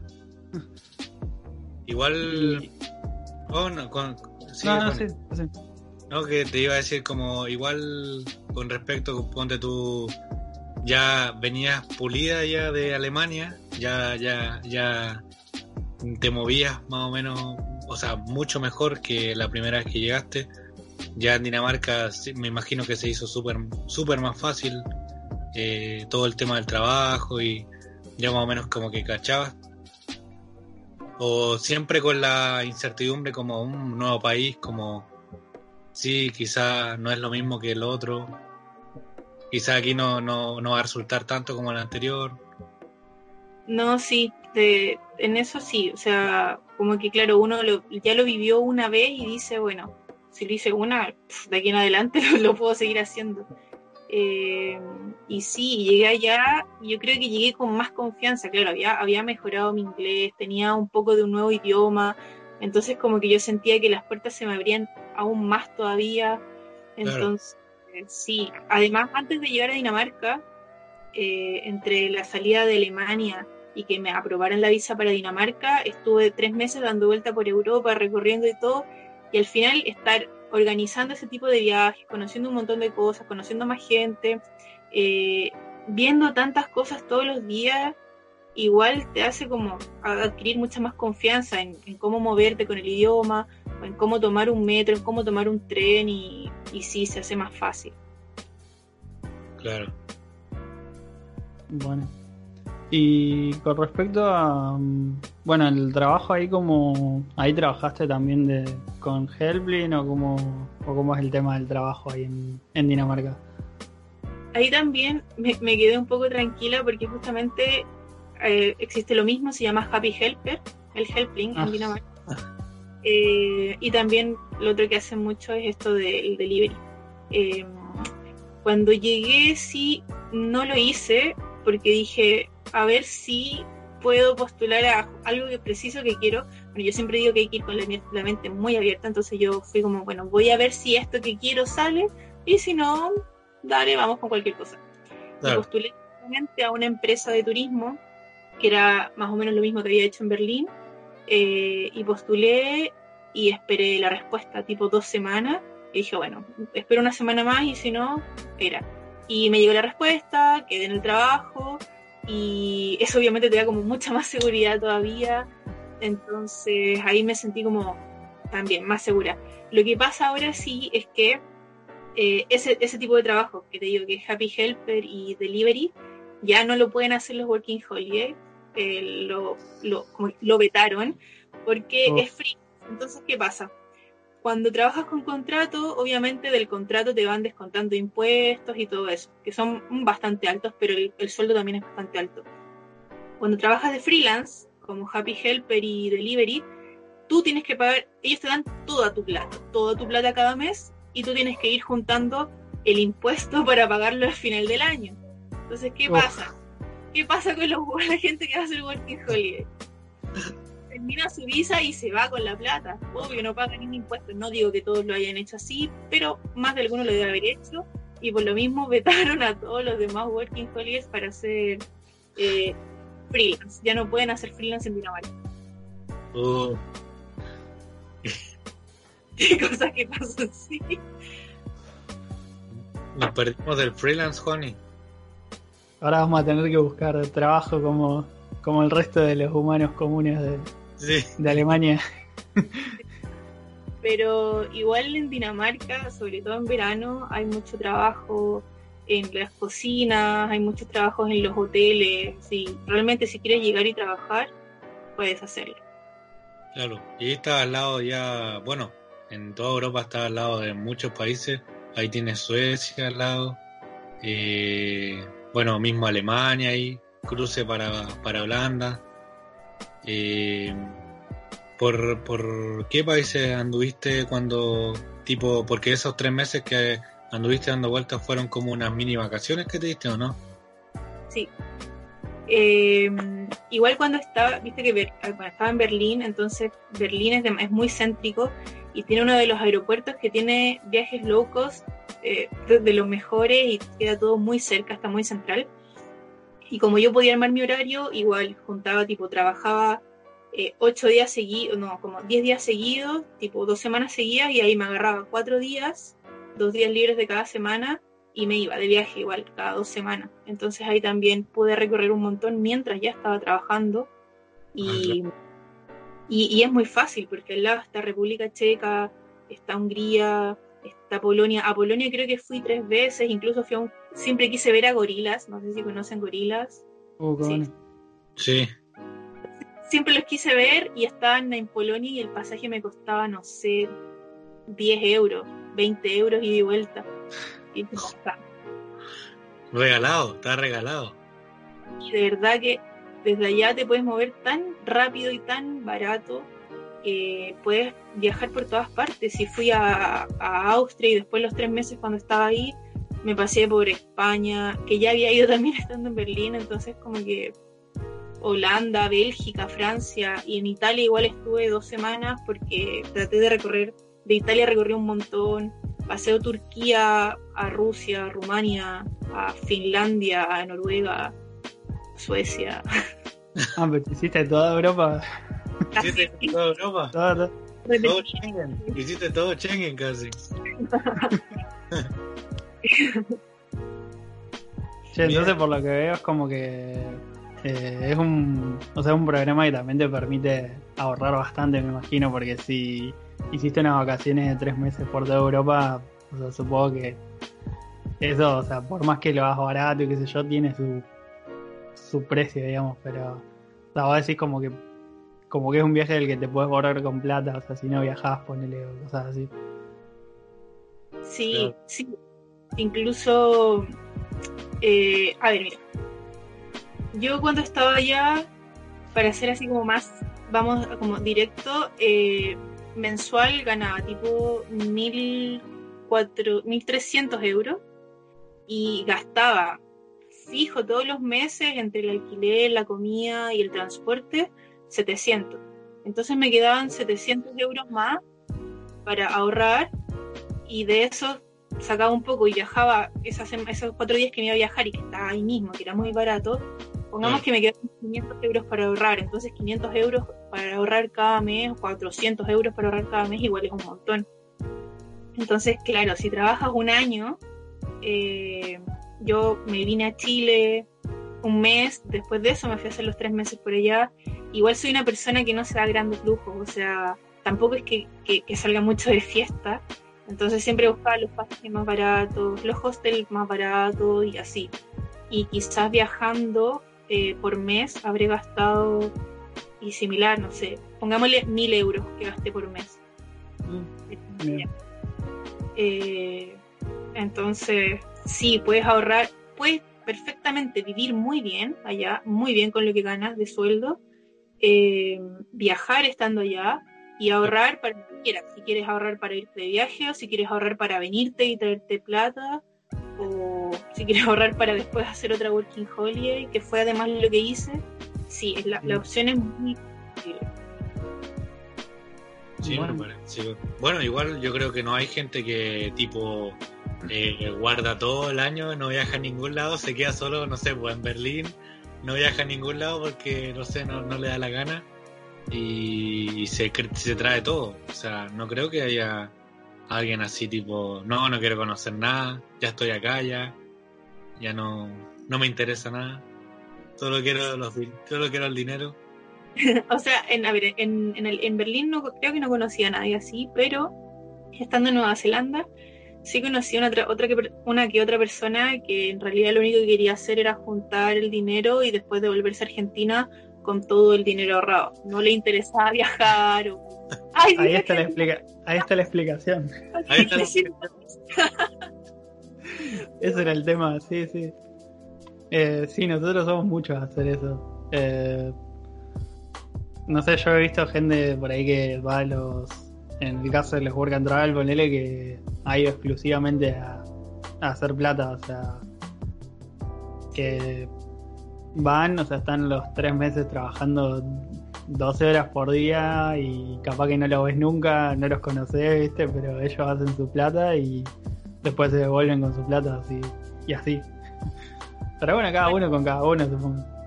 Igual. Oh, no, con, sí, no, no, Juan. sí, sí. No, que te iba a decir como igual con respecto, ponte tú, ya venías pulida ya de Alemania, ya, ya, ya te movías más o menos, o sea, mucho mejor que la primera vez que llegaste. Ya en Dinamarca me imagino que se hizo súper, súper más fácil eh, todo el tema del trabajo y ya más o menos como que cachabas. O siempre con la incertidumbre como un nuevo país, como sí, quizá no es lo mismo que el otro. Quizá aquí no, no, no va a resultar tanto como el anterior. No, sí, de- en eso sí, o sea, como que claro, uno lo- ya lo vivió una vez y dice, bueno, si lo hice una, de aquí en adelante lo, *laughs* lo puedo seguir haciendo. Eh, y sí, llegué allá, yo creo que llegué con más confianza, claro, había, había mejorado mi inglés, tenía un poco de un nuevo idioma, entonces como que yo sentía que las puertas se me abrían aún más todavía, entonces eh, sí, además antes de llegar a Dinamarca, eh, entre la salida de Alemania y que me aprobaran la visa para Dinamarca, estuve tres meses dando vuelta por Europa, recorriendo y todo, y al final estar organizando ese tipo de viajes, conociendo un montón de cosas, conociendo más gente, eh, viendo tantas cosas todos los días, igual te hace como adquirir mucha más confianza en, en cómo moverte con el idioma, o en cómo tomar un metro, en cómo tomar un tren, y, y sí, se hace más fácil. Claro. Bueno. Y con respecto a, mm, bueno, el trabajo ahí como, ahí trabajaste también de, con Helpline o cómo, o cómo es el tema del trabajo ahí en, en Dinamarca. ahí también me, me quedé un poco tranquila porque justamente eh, existe lo mismo, se llama Happy Helper, el Helpling Ah. en Dinamarca. Eh, y también lo otro que hacen mucho es esto del delivery. Eh, Cuando llegué sí no lo hice porque dije, a ver si puedo postular a algo que preciso que quiero. Bueno, yo siempre digo que hay que ir con la, mente muy abierta, entonces yo fui como, bueno, voy a ver si esto que quiero sale y si no, dale, vamos con cualquier cosa. postulé a una empresa de turismo que era más o menos lo mismo que había hecho en Berlín eh, y postulé y esperé la respuesta tipo dos semanas y dije, bueno, espero una semana más y si no, era. Y me llegó la respuesta, quedé en el trabajo y eso obviamente te da como mucha más seguridad todavía. Entonces ahí me sentí como también más segura. Lo que pasa ahora sí es que eh, ese, ese tipo de trabajo que te digo que es Happy Helper y Delivery ya no lo pueden hacer los Working Holiday, eh, lo, lo, lo, vetaron porque oh. es free. Entonces, ¿qué pasa? Cuando trabajas con contrato, obviamente del contrato te van descontando impuestos y todo eso, que son bastante altos, pero el, sueldo también es bastante alto. Cuando trabajas de freelance, como Happy Helper y Delivery, tú tienes que pagar, ellos te dan toda tu plata, toda tu plata cada mes, y tú tienes que ir juntando el impuesto *laughs* para pagarlo al final del año. Entonces, ¿qué pasa? ¿Qué pasa con los, *laughs* la gente que va a hacer Working Holiday? Termina su visa y se va con la plata. Obvio, no paga ningún impuesto. No digo que todos lo hayan hecho así, pero más de algunos lo debe haber hecho. Y por lo mismo *laughs* vetaron a todos los demás working holidays para hacer eh, freelance. Ya no pueden hacer freelance en Dinamarca. Oh. *laughs* ¿Qué cosas que pasan así? Nos perdimos del freelance, honey. Ahora vamos a tener que buscar trabajo como, como el resto de los humanos comunes de, de Alemania. Pero igual en Dinamarca, sobre todo en verano, hay mucho trabajo en las cocinas, hay muchos trabajos en los hoteles. Sí, realmente si quieres llegar y trabajar, puedes hacerlo. Claro, y está al lado ya, bueno, en toda Europa está al lado de muchos países. Ahí tienes Suecia al lado. Eh, bueno, mismo Alemania ahí, cruce para, para Holanda. Eh, ¿por, ¿Por qué países anduviste cuando, tipo, porque esos tres meses que anduviste dando vueltas fueron como unas mini vacaciones que te diste o no? Sí. Eh, igual cuando estaba, viste que estaba en Berlín, entonces Berlín es, es, muy céntrico y tiene uno de los aeropuertos que tiene viajes low cost eh, de los mejores y queda todo muy cerca, está muy central. Y como yo podía armar mi horario, igual juntaba, tipo, trabajaba eh, ocho días seguidos, no, como diez días seguidos, tipo dos semanas seguidas, y ahí me agarraba cuatro días, dos días libres de cada semana, y me iba de viaje igual cada dos semanas. Entonces ahí también pude recorrer un montón mientras ya estaba trabajando. Y, ah, y, es muy fácil, porque al lado está República Checa, está Hungría, está Polonia. A Polonia creo que fui tres veces, incluso fui a un siempre quise ver a gorilas, no sé si conocen gorilas. Oh, sí. Siempre los quise ver y estaban en Polonia y el pasaje me costaba, no sé, 10 euros, 20 euros y de vuelta. Y regalado, está regalado. Y de verdad que desde allá te puedes mover tan rápido y tan barato que puedes viajar por todas partes. Si fui a, a Austria y después los tres meses cuando estaba ahí, me pasé por España, que ya había ido *laughs* también estando en Berlín, entonces como que Holanda, Bélgica, Francia y en Italia igual estuve dos semanas porque traté de recorrer, de Italia recorrí un montón, paseo Turquía a Rusia, a Rumania, a Finlandia, a Noruega, Suecia. *laughs* Ah, pero hiciste toda Europa. ¿Hiciste toda *laughs* Europa? Todo, todo Schengen. Hiciste todo Schengen casi. *laughs* entonces por lo que veo es como que eh, es un, o sea, un programa que también te permite ahorrar bastante, me imagino, porque si hiciste unas vacaciones de tres meses por toda Europa, supongo que eso, o sea, por más que lo hagas barato y qué sé yo, tiene su, su precio, digamos, pero o sea, vos decís como que como que es un viaje del que te puedes borrar con plata, o sea, si no viajás, ponele cosas así. Sí, sí, incluso, eh, a ver, mira, yo cuando estaba allá, para hacer así como más, vamos, como directo, eh, mensual ganaba tipo 1.300 euros y gastaba fijo todos los meses entre el alquiler, la comida y el transporte 700. Entonces me quedaban 700 euros más para ahorrar y de eso sacaba un poco y viajaba esas, esos cuatro días que me iba a viajar y que estaba ahí mismo, que era muy barato, pongamos que me quedaban 500 euros para ahorrar, entonces 500 euros para ahorrar cada mes, 400 euros para ahorrar cada mes, igual es un montón. Entonces, claro, si trabajas un año, eh, yo me vine a Chile un mes, después de eso me fui a hacer los tres meses por allá. Igual soy una persona que no se da grandes lujos, o sea, tampoco es que, que salga mucho de fiesta, entonces siempre buscaba los pasajes más baratos, los hostels más baratos y así. Y quizás viajando eh, por mes habré gastado y similar, no sé, pongámosle mil euros que gasté por mes. Mm, eh, entonces, sí, puedes ahorrar, puedes perfectamente vivir muy bien allá, muy bien con lo que ganas de sueldo, eh, viajar estando allá y ahorrar para lo que quieras. Si quieres ahorrar para irte de viaje o si quieres ahorrar para venirte y traerte plata o si quieres *laughs* ahorrar para después hacer otra working holiday, que fue además lo que hice. Sí, la, la opción es muy Sí, bueno. bueno, igual yo creo que no hay gente que tipo eh, guarda todo el año, no viaja a ningún lado, se queda solo, no sé, pues en Berlín, no viaja a ningún lado porque, no sé, no, no le da la gana y se, se trae todo. O sea, no creo que haya alguien así tipo, no, no quiero conocer nada, ya estoy acá, ya, ya no, no me interesa nada, solo quiero, los, solo quiero el dinero. *laughs* o sea, en, a ver, en, en, en Berlín no, creo que no conocía a nadie así, pero estando en Nueva Zelanda, sí conocí una, otra que, una que otra persona que en realidad lo único que quería hacer era juntar el dinero y después de volverse a Argentina con todo el dinero ahorrado. No le interesaba *laughs* viajar. ahí, está la explica ahí está la explicación. Ese era el tema, sí, sí. Eh, sí, nosotros somos muchos a hacer eso. Eh, no sé, yo he visto gente por ahí que va a los. En el caso de los Work and Travel, ponele que ha ido exclusivamente a, hacer plata, o sea. Que van, o sea, están los tres meses trabajando 12 horas por día y capaz que no los ves nunca, no los conoces, ¿viste? Pero ellos hacen su plata y después se devuelven con su plata así, y así. *laughs* Pero bueno, cada uno con cada uno, supongo.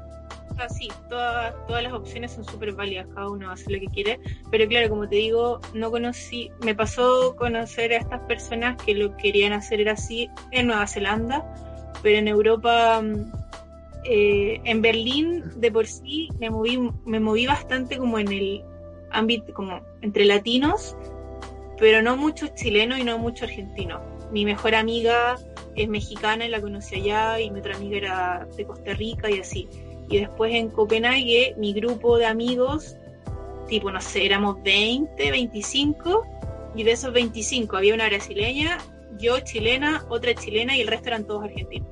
Ah, sí, todas, todas las opciones son súper válidas, cada uno hace lo que quiere. Pero claro, como te digo, no conocí, me pasó conocer a estas personas que lo querían hacer era así en Nueva Zelanda, pero en Europa mm, eh, en Berlín de por sí me moví, me moví bastante como en el ámbito, como entre latinos, pero no muchos chilenos y no mucho argentinos. Mi mejor amiga es mexicana y la conocí allá, y mi otra amiga era de Costa Rica y así. Y después en Copenhague, mi grupo de amigos, tipo, no sé, éramos 20, 25, y de esos 25 había una brasileña, yo chilena, otra chilena y el resto eran todos argentinos.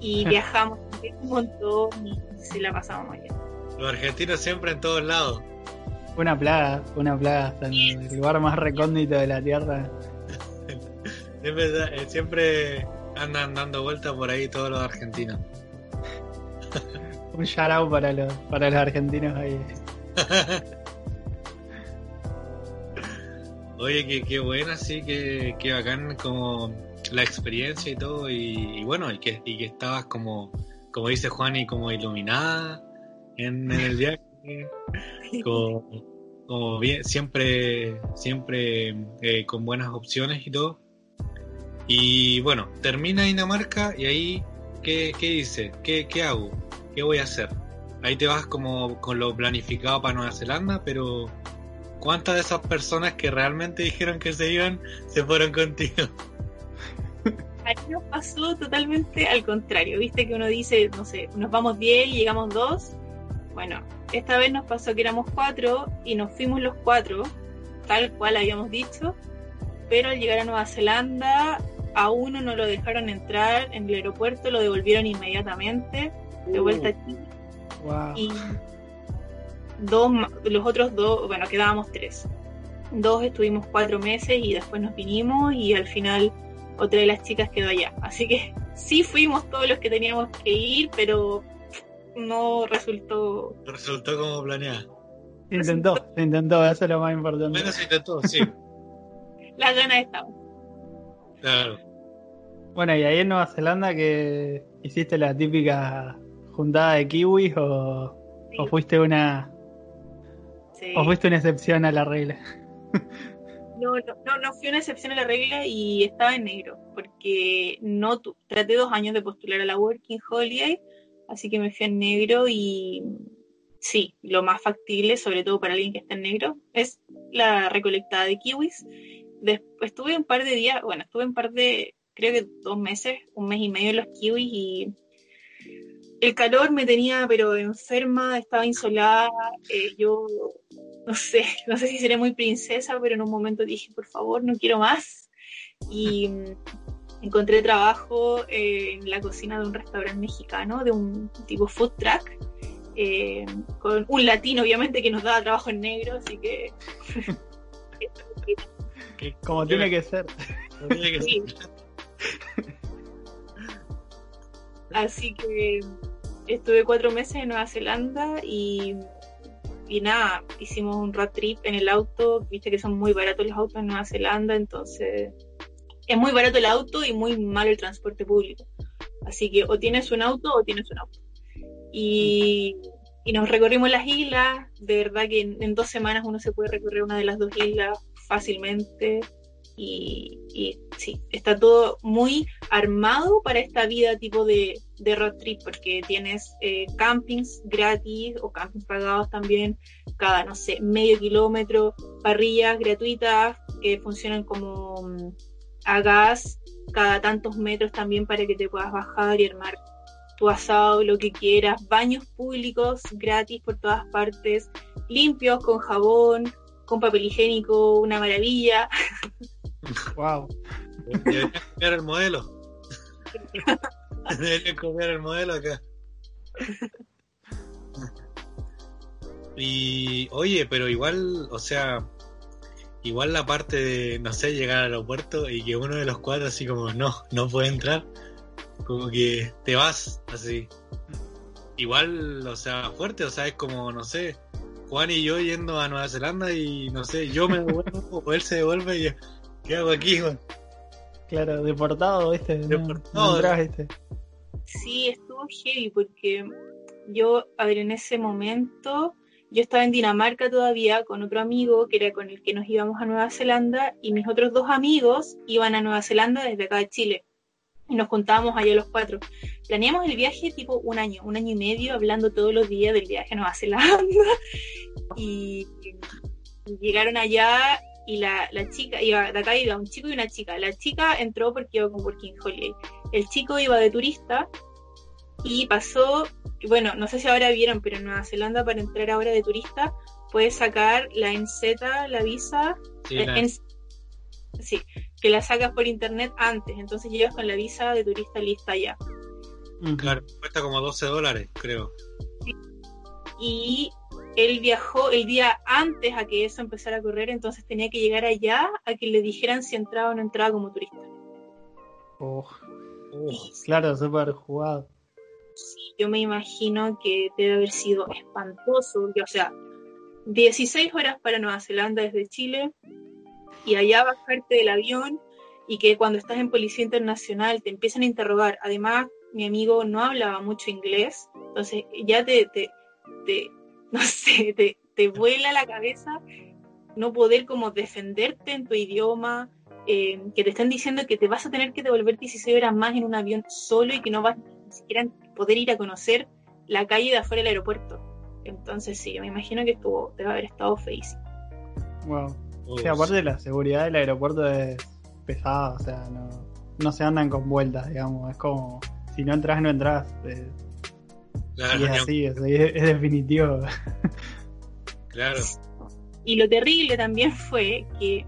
Y *laughs* viajamos un montón y se la pasamos muy bien. Los argentinos siempre en todos lados. Una plaga, una plaga, en el lugar más recóndito de la tierra. *laughs* es verdad, eh, siempre andan dando vueltas por ahí todos los argentinos. *laughs* un shout para los, para los argentinos ahí. *laughs* Oye, qué, qué buena, sí, qué, qué bacán como la experiencia y todo, y, bueno, y que, y que estabas como como dice Juan, y como iluminada en, el viaje, como, bien, siempre, siempre eh, con buenas opciones y todo. Y bueno, termina Dinamarca y ahí, ¿qué, qué dice? ¿Qué, ¿Qué hago? ¿Qué voy a hacer? Ahí te vas como con lo planificado para Nueva Zelanda, pero ¿cuántas de esas personas que realmente dijeron que se iban se fueron contigo? *laughs* a mí nos pasó totalmente al contrario. Viste que uno dice, no sé, nos vamos 10 y llegamos 2. Bueno, esta vez nos pasó que éramos 4 y nos fuimos los 4, tal cual habíamos dicho. Pero al llegar a Nueva Zelanda, a uno no lo dejaron entrar en el aeropuerto, lo devolvieron inmediatamente, de uh. vuelta aquí. Y dos, los otros dos, bueno, quedábamos tres. Dos estuvimos cuatro meses y después nos vinimos y al final otra de las chicas quedó allá. Así que *laughs* sí fuimos todos los que teníamos que ir, pero no resultó. Resultó como planeado. Se intentó, se intentó, eso es lo más importante. Menos se intentó, sí. *laughs* Las ganas estaban. Claro. Bueno, y ahí en Nueva Zelanda que hiciste la típica juntada de kiwis o, Sí, o fuiste una sí. o fuiste una excepción a la regla. No, no, no, no fui una excepción a la regla y estaba en negro, porque no tu- traté dos años de postular a la Working Holiday, así que me fui en negro y sí, lo más factible, sobre todo para alguien que está en negro, es la recolectada de kiwis. Después estuve un par de días, bueno, estuve un par de, creo que dos meses, un mes y medio en los kiwis y el calor me tenía pero enferma, estaba insolada, eh, yo no sé, *laughs* no sé si seré muy princesa, pero en un momento dije, por favor, no quiero más. Y mm, encontré trabajo eh, en la cocina de un restaurante mexicano, de un tipo food truck, eh, con un latino, obviamente, que nos daba trabajo en negro, así que... *laughs* Como tiene que ser. tiene que Sí. ser. Así que estuve cuatro meses en Nueva Zelanda y, y nada, hicimos un road trip en el auto, viste que son muy baratos los autos en Nueva Zelanda, entonces es muy barato el auto y muy malo el transporte público. Así que o tienes un auto o tienes un auto. Y, y nos recorrimos las islas, de verdad que en, en dos semanas uno se puede recorrer una de las dos islas fácilmente. Y, sí, está todo muy armado para esta vida tipo de, de road trip, porque tienes eh, campings gratis o campings pagados también, cada, no sé, medio kilómetro, parrillas gratuitas que funcionan como mm, a gas cada tantos metros también para que te puedas bajar y armar tu asado, lo que quieras, baños públicos gratis por todas partes, limpios con jabón, con papel higiénico, una maravilla. *laughs* Wow. Deberían copiar el modelo. Deberían copiar el modelo acá. Y oye, pero igual, o sea, igual la parte de, no sé, llegar al aeropuerto y que uno de los cuatro así como, no, no puede entrar, como que te vas así. Igual, o sea, fuerte, o sea, es como, no sé, Juan y yo yendo a Nueva Zelanda y no sé, yo me devuelvo *laughs* o él se devuelve y ¿qué hago aquí, Juan? Claro, deportado. No- Deportado. No, ¿viste? Sí, estuvo heavy porque yo, a ver, en ese momento, yo estaba en Dinamarca todavía con otro amigo que era con el que nos íbamos a Nueva Zelanda y mis otros dos amigos iban a Nueva Zelanda desde acá de Chile. Y nos juntábamos allá los cuatro. Planeamos el viaje tipo un año, un año y medio, hablando todos los días del viaje a Nueva Zelanda. *laughs* Y llegaron allá y la, la chica, iba, de acá iba un chico y una chica. La chica entró porque iba con Working Holiday. El chico iba de turista y pasó, bueno, no sé si ahora vieron, pero en Nueva Zelanda para entrar ahora de turista puedes sacar la ENZ, la visa, Sí, eh, la- en- sí, que la sacas por internet antes, entonces llegas con la visa de turista lista ya. Claro, cuesta como 12 dólares, creo. Y él viajó el día antes a que eso empezara a correr, entonces tenía que llegar allá a que le dijeran si entraba o no entraba como turista. Uf, Uf, claro, súper jugado. yo me imagino que debe haber sido espantoso, porque, o sea, 16 horas para Nueva Zelanda desde Chile y allá bajarte del avión y que cuando estás en Policía Internacional te empiezan a interrogar. Además, mi amigo no hablaba mucho inglés, entonces ya te, te, te *laughs* no sé, te, te vuela la cabeza no poder como defenderte en tu idioma, eh, que te están diciendo que te vas a tener que devolver 16 horas más en un avión solo y que no vas ni siquiera a poder ir a conocer la calle de afuera del aeropuerto. Entonces sí, me imagino que estuvo, debe haber estado feísimo. Wow. uf. Sí, aparte la seguridad del aeropuerto es pesada, o sea, no, no se andan con vueltas, digamos. Es como, si no entras, no entras. eh, Claro, y es así, es, es- es definitivo. claro. Y lo terrible también fue que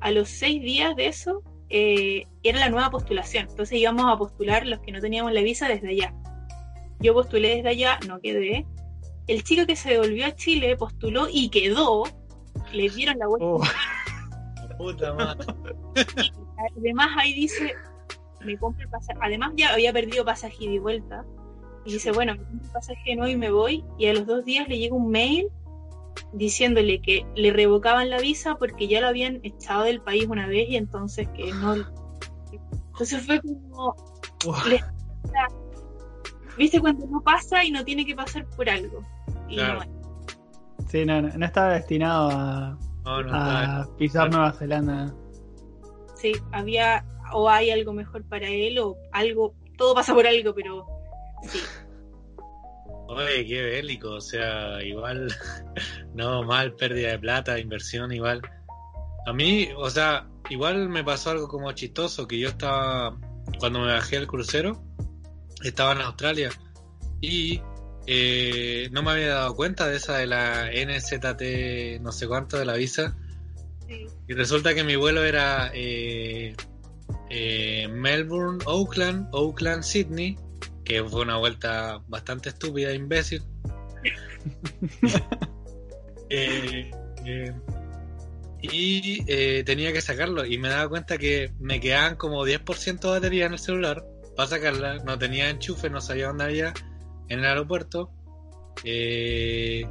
a los seis días de eso eh, era la nueva postulación. Entonces íbamos a postular los que no teníamos la visa desde allá. Yo postulé desde allá, no quedé. El chico que se devolvió a Chile postuló y quedó. Le dieron la vuelta. Uh, Puta madre. Además ahí dice me compro el pasaje. Además, ya había perdido pasaje y de vuelta. Y dice, bueno, me pasaje nuevo y me voy. Y a los dos días le llega un mail diciéndole que le revocaban la visa porque ya lo habían echado del país una vez y entonces que no. *sighs* Entonces fue como. ¿Viste cuando no pasa y no tiene que pasar por algo? Y Claro. no, Sí, no, no, no estaba destinado a, No, no, a no. pisar Nueva Zelanda. sí, había o hay algo mejor para él o algo, todo pasa por algo, pero sí. Oye, qué bélico, o sea, igual, *laughs* no, mal, pérdida de plata, inversión, igual. A mí, o sea, igual me pasó algo como chistoso, que yo estaba, cuando me bajé al crucero, estaba en Australia y eh, no me había dado cuenta de esa de la NZT, no sé cuánto, de la visa, sí. y resulta que mi vuelo era eh, eh, Melbourne, Auckland, Auckland, Sydney, que fue una vuelta bastante estúpida, imbécil. *laughs* Eh, eh, y eh, tenía que sacarlo y me daba cuenta que me quedaban como 10% de batería en el celular para sacarla. No tenía enchufe, no sabía dónde había en el aeropuerto. Eh,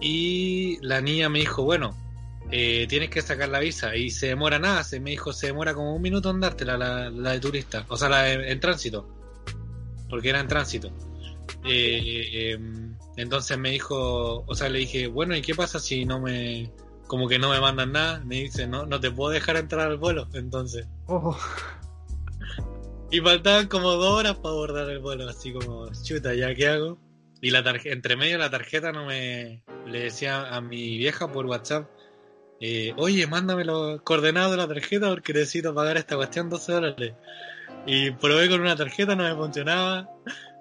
y la niña me dijo, bueno, eh, tienes que sacar la visa y se demora nada, se me dijo, se demora como un minuto en dártela la, la de turista, o sea, la de- en tránsito, porque era en tránsito. Eh, em, entonces me dijo, o sea, le dije, bueno, ¿y qué pasa si no me, como que no me mandan nada? Me dice, no, no te puedo dejar entrar al vuelo, entonces. Oh, Y faltaban como dos horas para abordar el vuelo, así como, chuta, ¿ya qué hago? Y la tarjeta, entre medio la tarjeta no me, le decía a mi vieja por WhatsApp, eh, oye, mándame los coordenados de la tarjeta porque necesito pagar esta cuestión 12 dólares. Y probé con una tarjeta, no me funcionaba.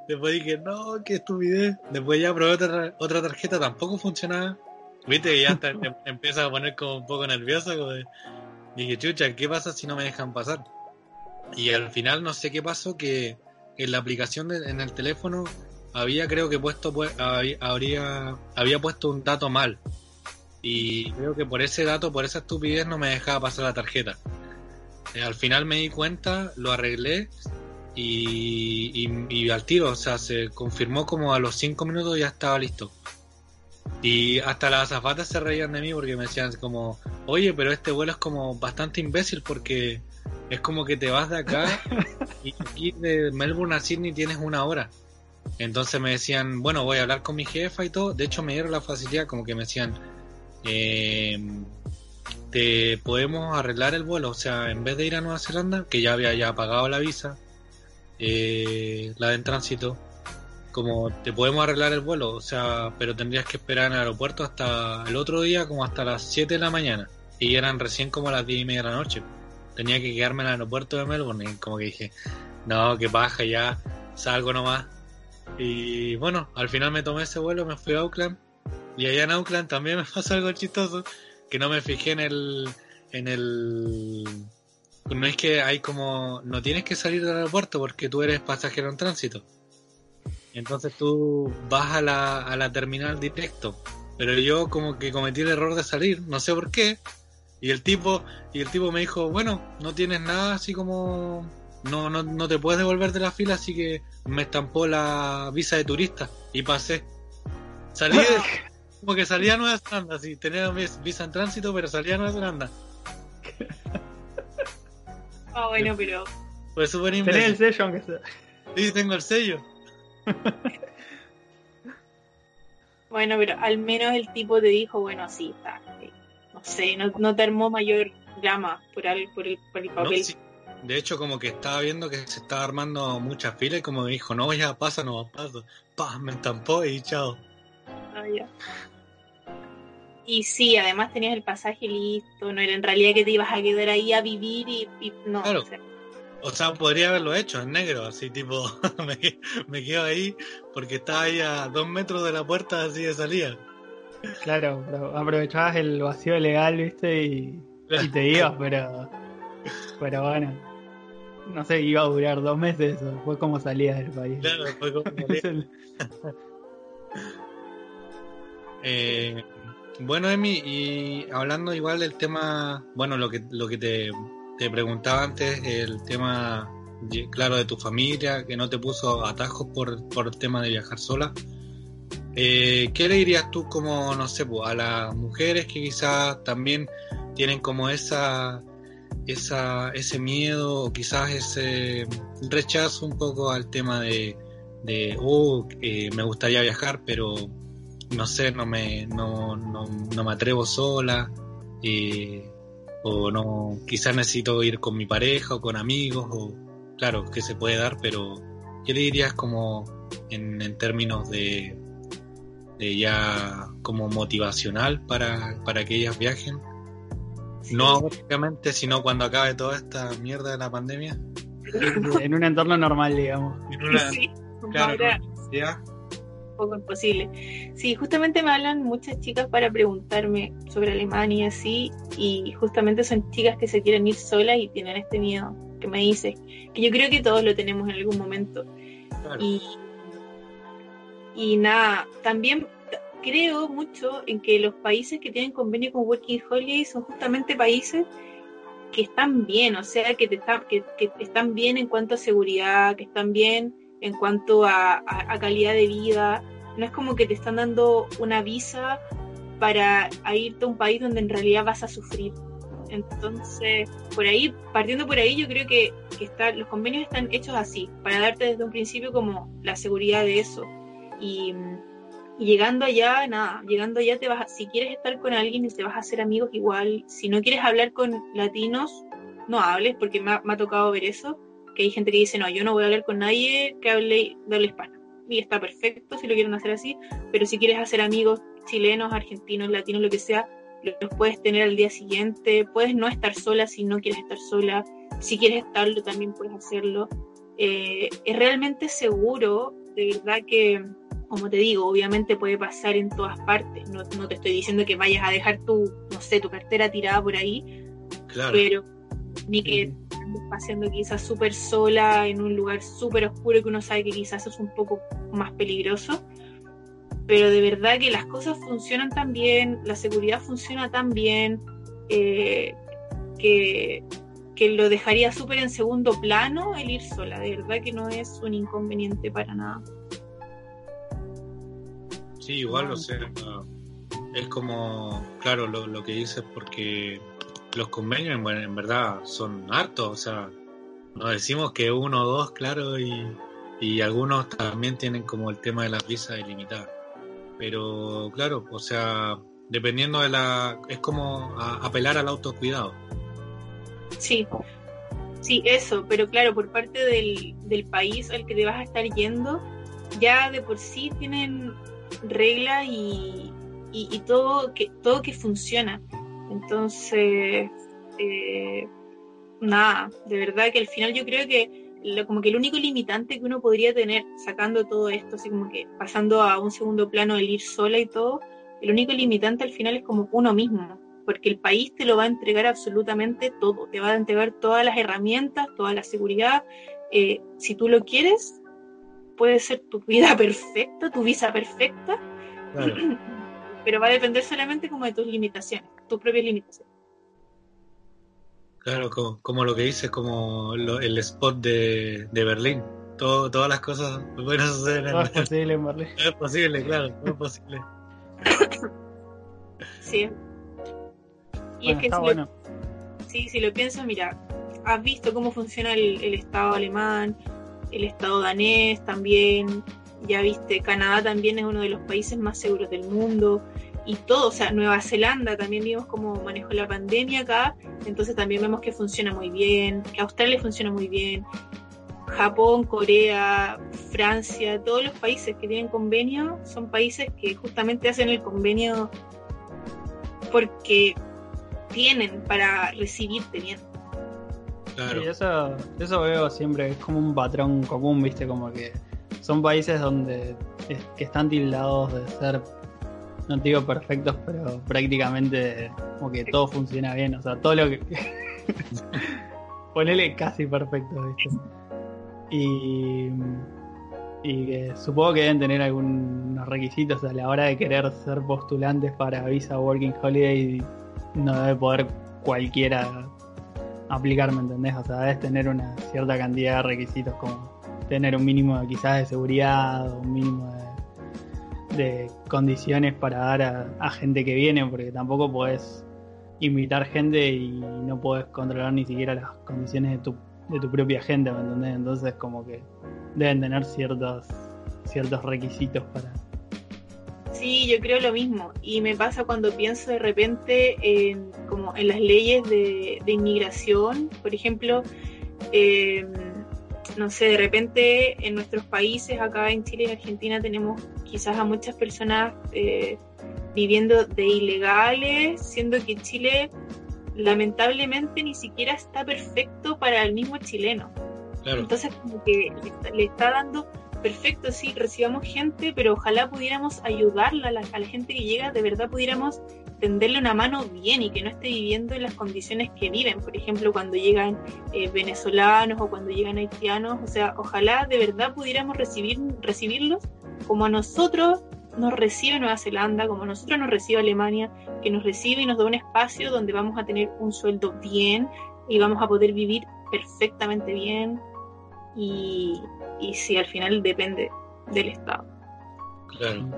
Después dije, no, qué estupidez. Después ya probé otra, otra tarjeta, tampoco funcionaba. Viste ya hasta em- empieza a poner como un poco nervioso. Dije, chucha, ¿qué pasa si no me dejan pasar? Y al final no sé qué pasó, que en la aplicación de- en el teléfono había creo que puesto pues, habría, había puesto un dato mal. Y creo que por ese dato, por esa estupidez no me dejaba pasar la tarjeta. Eh, al final me di cuenta, lo arreglé y, y, y al tiro, o sea, se confirmó como a los 5 minutos ya estaba listo. Y hasta las azafatas se reían de mí porque me decían como, oye, pero este vuelo es como bastante imbécil porque es como que te vas de acá *laughs* y aquí de Melbourne a Sydney tienes una hora. Entonces me decían, bueno, voy a hablar con mi jefa y todo. De hecho me dieron la facilidad como que me decían, eh, te podemos arreglar el vuelo. O sea, en vez de ir a Nueva Zelanda, que ya había ya pagado la visa, eh, la de en tránsito, como te podemos arreglar el vuelo, o sea, pero tendrías que esperar en el aeropuerto hasta el otro día, como hasta las 7 de la mañana. Y eran recién como las 10 y media de la noche. Tenía que quedarme en el aeropuerto de Melbourne y como que dije, no, que baja ya, salgo nomás. Y bueno, al final me tomé ese vuelo, me fui a Auckland. Y allá en Auckland también *laughs* me pasó algo chistoso, que no me fijé en el... En el no es que hay como... No tienes que salir del aeropuerto porque tú eres pasajero en tránsito. Entonces tú vas a la, a la terminal directo. Pero yo como que cometí el error de salir, no sé por qué. Y el tipo, y el tipo me dijo, bueno, no tienes nada así como no, no, no te puedes devolver de la fila, así que me estampó la visa de turista y pasé. Salí de, *laughs* como que salía a Nueva Zelanda, sí, tenía vis- visa en tránsito, pero salía a Nueva Zelanda. Ah, bueno, pero Fue súper tenés el imbécil. sello aunque sea. Sí, tengo el sello. *laughs* bueno, pero al menos el tipo te dijo, bueno, sí, está. eh, No sé, no, no te armó mayor drama por el, por el, por el No, papel. sí. De hecho, como que estaba viendo que se estaba armando muchas filas y como me dijo, no, ya pasa, no pasa. Pa, me estampó y chao. Ah, ya. Y sí, además tenías el pasaje listo, no era en realidad que te ibas a quedar ahí a vivir y, y no. Claro. o sea, O sea, podría haberlo hecho en negro, así tipo, *laughs* me, me quedo ahí porque estaba ahí a dos metros de la puerta así de salida. Claro, pero aprovechabas el vacío legal, viste, y, y te ibas, pero. Pero bueno. No sé, iba a durar dos meses eso. Fue como salías del país. Claro, fue como *laughs* Eh, bueno, Emi, y hablando igual del tema, bueno, lo que, lo que te, te preguntaba antes el tema, claro, de tu familia, que no te puso atajos por, por el tema de viajar sola. Eh, ¿Qué le dirías tú como, no sé, pues, a las mujeres que quizás también tienen como esa, esa, ese miedo o quizás ese rechazo un poco al tema de, de oh, me gustaría viajar, pero no sé, no me, no, no, no me atrevo sola, eh, o no, quizás necesito ir con mi pareja o con amigos, o claro, que se puede dar, pero ¿qué le dirías como en, en términos de de ya como motivacional para, para que ellas viajen. No obviamente, sino cuando acabe toda esta mierda de la pandemia. en un entorno normal, digamos. sí, claro, poco imposible. Sí, justamente me hablan muchas chicas para preguntarme sobre Alemania y así, y justamente son chicas que se quieren ir solas y tienen este miedo que me dice, que yo creo que todos lo tenemos en algún momento. Y y nada, también creo mucho en que los países que tienen convenio con Working Holiday son justamente países que están bien, o sea, que, que, están bien en cuanto a seguridad, que están bien en cuanto a, calidad de vida. No es como que te están dando una visa para irte a un país donde en realidad vas a sufrir. Entonces, por ahí, partiendo por ahí, yo creo que, que los convenios están hechos así, para darte desde un principio como la seguridad de eso. Y, llegando allá, nada, llegando allá te vas, si quieres estar con alguien y te vas a hacer amigos igual, si no quieres hablar con latinos, no hables, porque me ha, tocado ver eso, que hay gente que dice, no, yo no voy a hablar con nadie que hable, de habla hispana. Y está perfecto si lo quieren hacer así, pero si quieres hacer amigos chilenos, argentinos, latinos, lo que sea, los puedes tener al día siguiente, puedes no estar sola si no quieres estar sola, si quieres estarlo también puedes hacerlo. Eh, es realmente seguro, de verdad que como te digo, obviamente puede pasar en todas partes. No, te estoy diciendo que vayas a dejar tu, no sé, tu cartera tirada por ahí, claro. pero ni que paseando quizás súper sola en un lugar súper oscuro que uno sabe que quizás es un poco más peligroso. Pero de verdad que las cosas funcionan tan bien, la seguridad funciona tan bien, eh, que, que lo dejaría súper en segundo plano el ir sola. De verdad que no es un inconveniente para nada. Sí, igual, o sea, es como, claro, lo, que dices, porque los convenios bueno, en verdad son hartos, o sea, nos decimos que uno o dos, claro, y, y algunos también tienen como el tema de la visa ilimitada. Pero claro, o sea, dependiendo de la... es como apelar al autocuidado. Sí, sí, eso, pero claro, por parte del, del país al que te vas a estar yendo, ya de por sí tienen regla y, y, todo, que, todo que funciona. Entonces, eh, nada, de verdad que al final yo creo que lo, como que el único limitante que uno podría tener sacando todo esto, así como que pasando a un segundo plano el ir sola y todo, el único limitante al final es como uno mismo, porque el país te lo va a entregar absolutamente todo, te va a entregar todas las herramientas, toda la seguridad. Eh, si tú lo quieres, puede ser tu vida *laughs* perfecta, tu visa perfecta, *clears throat* pero va a depender solamente como de tus limitaciones, tus propias limitaciones. Claro, como, lo que dices, como el spot de, de Berlín. Todo, todas las cosas pueden suceder en, es posible en Berlín. *laughs* Es posible, claro, es posible. sí. Y es que si, lo, sí, si lo pienso, mira, has visto cómo funciona el, el Estado alemán, el Estado danés también, ya viste, Canadá también es uno de los países más seguros del mundo y todo, o sea, Nueva Zelanda también vimos cómo manejó la pandemia acá, entonces también vemos que funciona muy bien, que Australia funciona muy bien, Japón, Corea, Francia, todos los países que tienen convenio son países que justamente hacen el convenio porque tienen para recibir bien. Y eso, eso veo siempre, es como un patrón común, viste, como que son países donde que están tildados de ser, no digo perfectos, pero prácticamente como que todo funciona bien, o sea, todo lo que... *laughs* Ponele casi perfecto, viste. Y, y supongo que deben tener algunos requisitos a la hora de querer ser postulantes para Visa Working Holiday, no debe poder cualquiera aplicar, ¿me entendés? O sea, debes tener una cierta cantidad de requisitos como tener un mínimo quizás de seguridad un mínimo de, de condiciones para dar a, gente que viene, porque tampoco puedes invitar gente y no puedes controlar ni siquiera las condiciones de tu, de tu propia gente, ¿me entendés? Entonces como que deben tener ciertos, ciertos requisitos para... Sí, yo creo lo mismo. Y me pasa cuando pienso de repente en, como en las leyes de, de inmigración, por ejemplo, eh, no sé, de repente en nuestros países, acá en Chile y Argentina, tenemos quizás a muchas personas eh, viviendo de ilegales, siendo que Chile lamentablemente ni siquiera está perfecto para el mismo chileno. Claro. Entonces como que le está, le está, dando perfecto, sí, recibamos gente, pero ojalá pudiéramos ayudarla a la, a la gente que llega, de verdad pudiéramos tenderle una mano bien y que no esté viviendo en las condiciones que viven. Por ejemplo, cuando llegan eh, venezolanos o cuando llegan haitianos, o sea, ojalá de verdad pudiéramos recibir, recibirlos como a nosotros nos recibe Nueva Zelanda, como a nosotros nos recibe Alemania, que nos recibe y nos da un espacio donde vamos a tener un sueldo bien y vamos a poder vivir perfectamente bien y, y si al final depende del Estado. Claro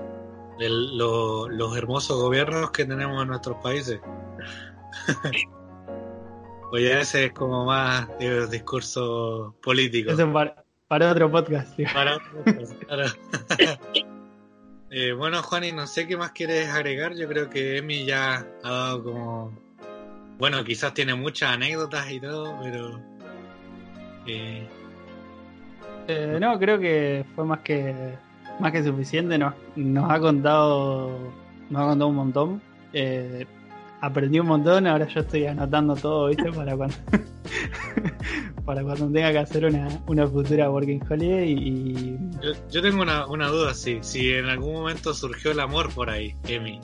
de lo, los hermosos gobiernos que tenemos en nuestros países. *laughs* Oye, ese es como más digo, discurso político. Eso para, para, otro podcast. Tío. Para otro podcast, claro. *laughs* eh, bueno, Juani, no sé qué más quieres agregar. Yo creo que Emi ya ha dado como. Bueno, quizás tiene muchas anécdotas y todo, pero. Eh... Eh, no, creo que fue más que más que suficiente, nos, nos ha contado nos ha contado un montón. Eh, aprendí un montón, ahora yo estoy anotando todo, ¿viste? *laughs* Para cuando, *laughs* para cuando tenga que hacer una, una futura Working Holiday. Y... Yo, yo tengo una, una duda, sí. Si en algún momento surgió el amor por ahí, Emi.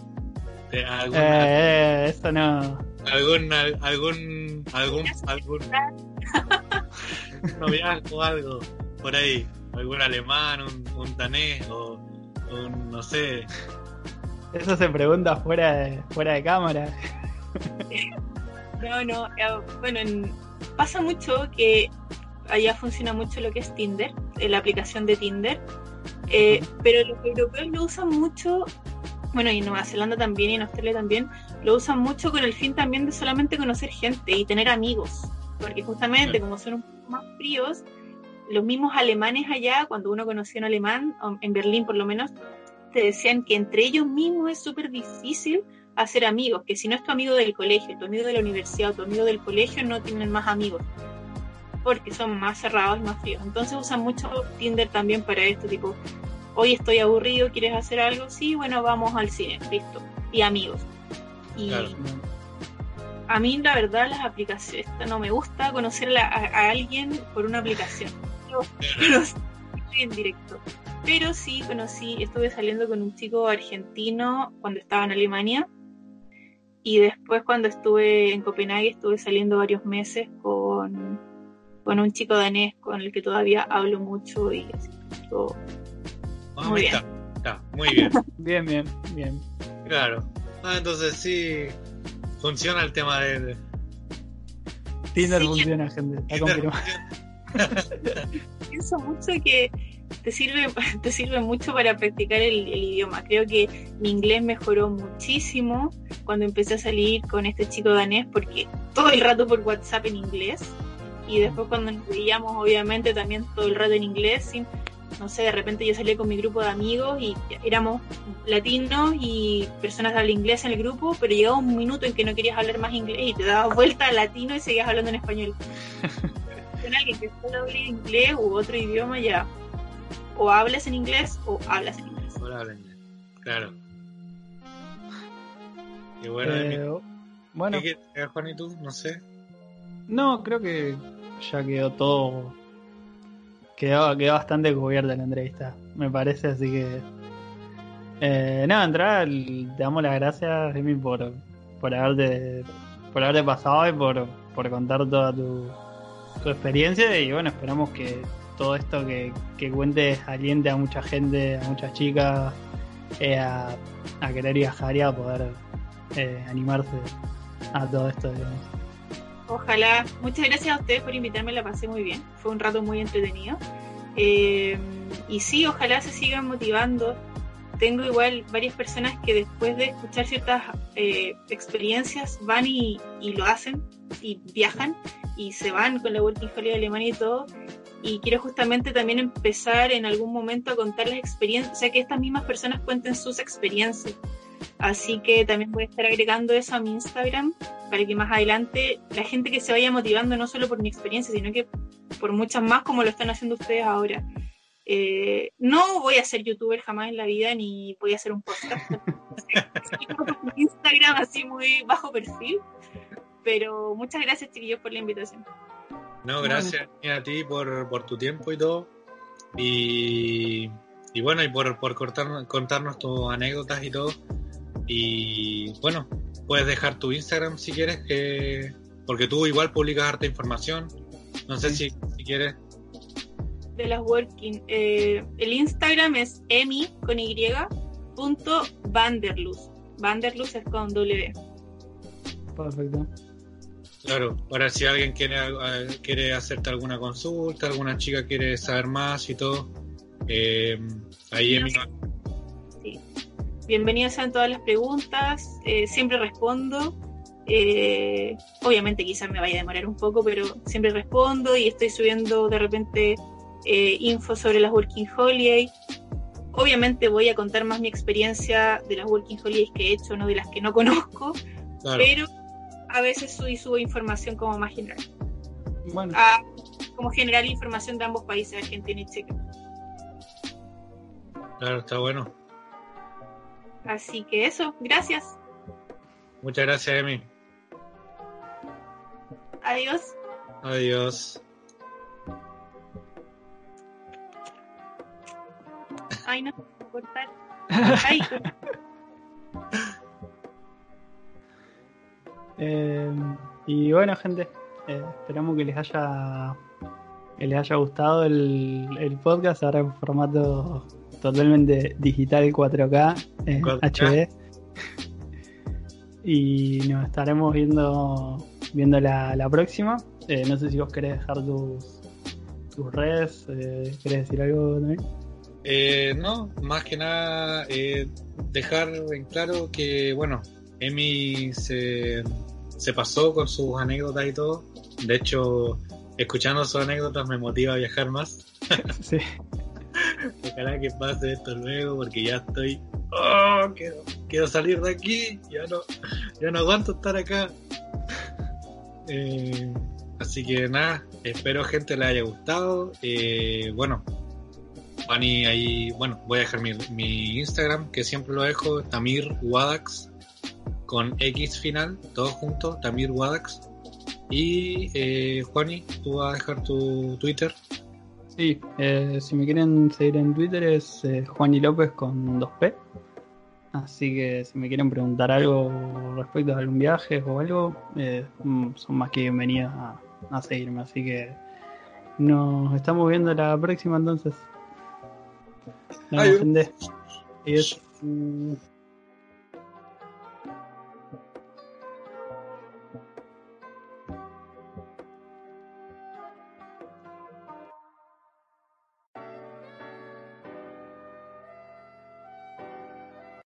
¿Alguna, eh, eh, eso no. ¿Algún, algún, algún, algún, *laughs* noviazgo o algo por ahí? algún alemán, un, un danés o un, no sé. Eso se pregunta fuera de, fuera de cámara. No, no, eh, bueno, en, pasa mucho que allá funciona mucho lo que es Tinder, eh, la aplicación de Tinder, eh, pero los europeos lo usan mucho, bueno, y en Nueva Zelanda también y en Australia también, lo usan mucho con el fin también de solamente conocer gente y tener amigos, porque justamente como son un poco más fríos, los mismos alemanes allá, cuando uno conocía un alemán, en Berlín por lo menos, te decían que entre ellos mismos es súper difícil hacer amigos, que si no es tu amigo del colegio, tu amigo de la universidad o tu amigo del colegio, no tienen más amigos, porque son más cerrados y más fríos. Entonces usan mucho Tinder también para esto, tipo, hoy estoy aburrido, ¿quieres hacer algo? Sí, bueno, vamos al cine, listo. Y amigos. Y claro. a mí la verdad las aplicaciones, no me gusta conocer a, a alguien por una aplicación *laughs* en directo. Pero sí conocí, estuve saliendo con un chico argentino cuando estaba en Alemania. Y después cuando estuve en Copenhague estuve saliendo varios meses con, con un chico danés con el que todavía hablo mucho y así, todo ah, muy bien. Está, está, muy bien. *laughs* bien, bien, bien. Claro. Ah, entonces sí funciona el tema de... Tinder sí, funciona, gente. Está confirmado. *laughs* Pienso mucho que te sirve, *laughs* te sirve mucho para practicar el, el, idioma. Creo que mi inglés mejoró muchísimo cuando empecé a salir con este chico danés porque todo el rato por WhatsApp en inglés y después cuando nos veíamos obviamente también todo el rato en inglés no sé, de repente yo salí con mi grupo de amigos y éramos latinos y personas de inglés en el grupo, pero llegaba un minuto en que no querías hablar más inglés y te dabas vuelta a latino y seguías hablando en español. *laughs* con alguien que solo hable inglés u otro idioma ya o hablas en inglés o hablas en inglés. O hablas en inglés, claro. Y bueno, Eh, bueno, ¿qué quieres, Juan y tú? No sé. no, creo que ya quedó todo. Quedó, quedó bastante cubierta la entrevista, me parece, así que. Eh, nada, entrar, te damos las gracias, Emi, por, por haberte por haberte pasado y por, por contar toda tu, tu experiencia y bueno, esperamos que todo esto que, que cuentes aliente a mucha gente, a muchas chicas eh, a, a, querer viajar y a poder eh, animarse a todo esto. Digamos. Ojalá. Muchas gracias a ustedes por invitarme, la pasé muy bien. Fue un rato muy entretenido. Eh, y sí, ojalá se sigan motivando. Tengo igual varias personas que después de escuchar ciertas eh, experiencias van y, lo hacen y viajan y se van con la Working Holiday de Alemania y todo. Y quiero justamente también empezar en algún momento a contar las experiencias, o sea, que estas mismas personas cuenten sus experiencias. Así que también voy a estar agregando eso a mi Instagram para que más adelante la gente que se vaya motivando no solo por mi experiencia, sino que por muchas más como lo están haciendo ustedes ahora. Eh, no voy a ser youtuber jamás en la vida ni voy a hacer un podcast. *laughs* Instagram así muy bajo perfil. Pero muchas gracias chiquillos por la invitación. No, gracias a ti por, por tu tiempo y todo. Y, y bueno, y por, por cortar, contarnos tus anécdotas y todo. Y bueno, puedes dejar tu Instagram si quieres, que porque tú igual publicas harta información. No sé si, si quieres. De las working. Eh, el Instagram es emi con y punto vanderluz. Vanderluz es con W. Perfecto. Claro, ahora si alguien quiere, quiere hacerte alguna consulta, alguna chica quiere saber más y todo, eh, ahí Emi. Sí. Bienvenidos sean todas las preguntas, eh, siempre respondo. Eh, obviamente quizás me vaya a demorar un poco, pero siempre respondo y estoy subiendo de repente eh, info sobre las Working Holidays. Obviamente voy a contar más mi experiencia de las Working Holidays que he hecho, no de las que no conozco, claro. pero a veces subo, subo información como más general. Bueno. Ah, como general información de ambos países, Argentina y Chile. Claro, está bueno. Así que eso, gracias. Muchas gracias, Emi. Adiós. Adiós. Ay, no, cortar. *laughs* Ay. Eh, y bueno, gente, eh, esperamos que les haya que les haya gustado el, el, podcast ahora en formato totalmente digital 4K, eh, 4K. HD. Y nos estaremos viendo viendo la, la próxima. Eh, no sé si vos querés dejar tus, tus redes, eh, ¿querés decir algo también? No, más que nada dejar en claro que, bueno, Emi se, se pasó con sus anécdotas y todo. De hecho, escuchando sus anécdotas me motiva a viajar más. *laughs* sí. *laughs* Ojalá que pase esto luego porque ya estoy. Oh, quiero, quiero salir de aquí. Ya no, ya no aguanto estar acá. Eh, así que nada, espero gente le haya gustado. Eh, bueno, Fanny ahí, bueno, voy a dejar mi, Instagram que siempre lo dejo, Tamir Wadax con X final, todos juntos, Tamir Wadax. Y eh, Juani, tú vas a dejar tu Twitter. Sí, eh, si me quieren seguir en Twitter es eh, Juani López con 2P. Así que si me quieren preguntar algo respecto a algún viaje o algo, eh, son más que bienvenidos a, a, seguirme. Así que nos estamos viendo la próxima entonces. Nos Adiós. Adiós.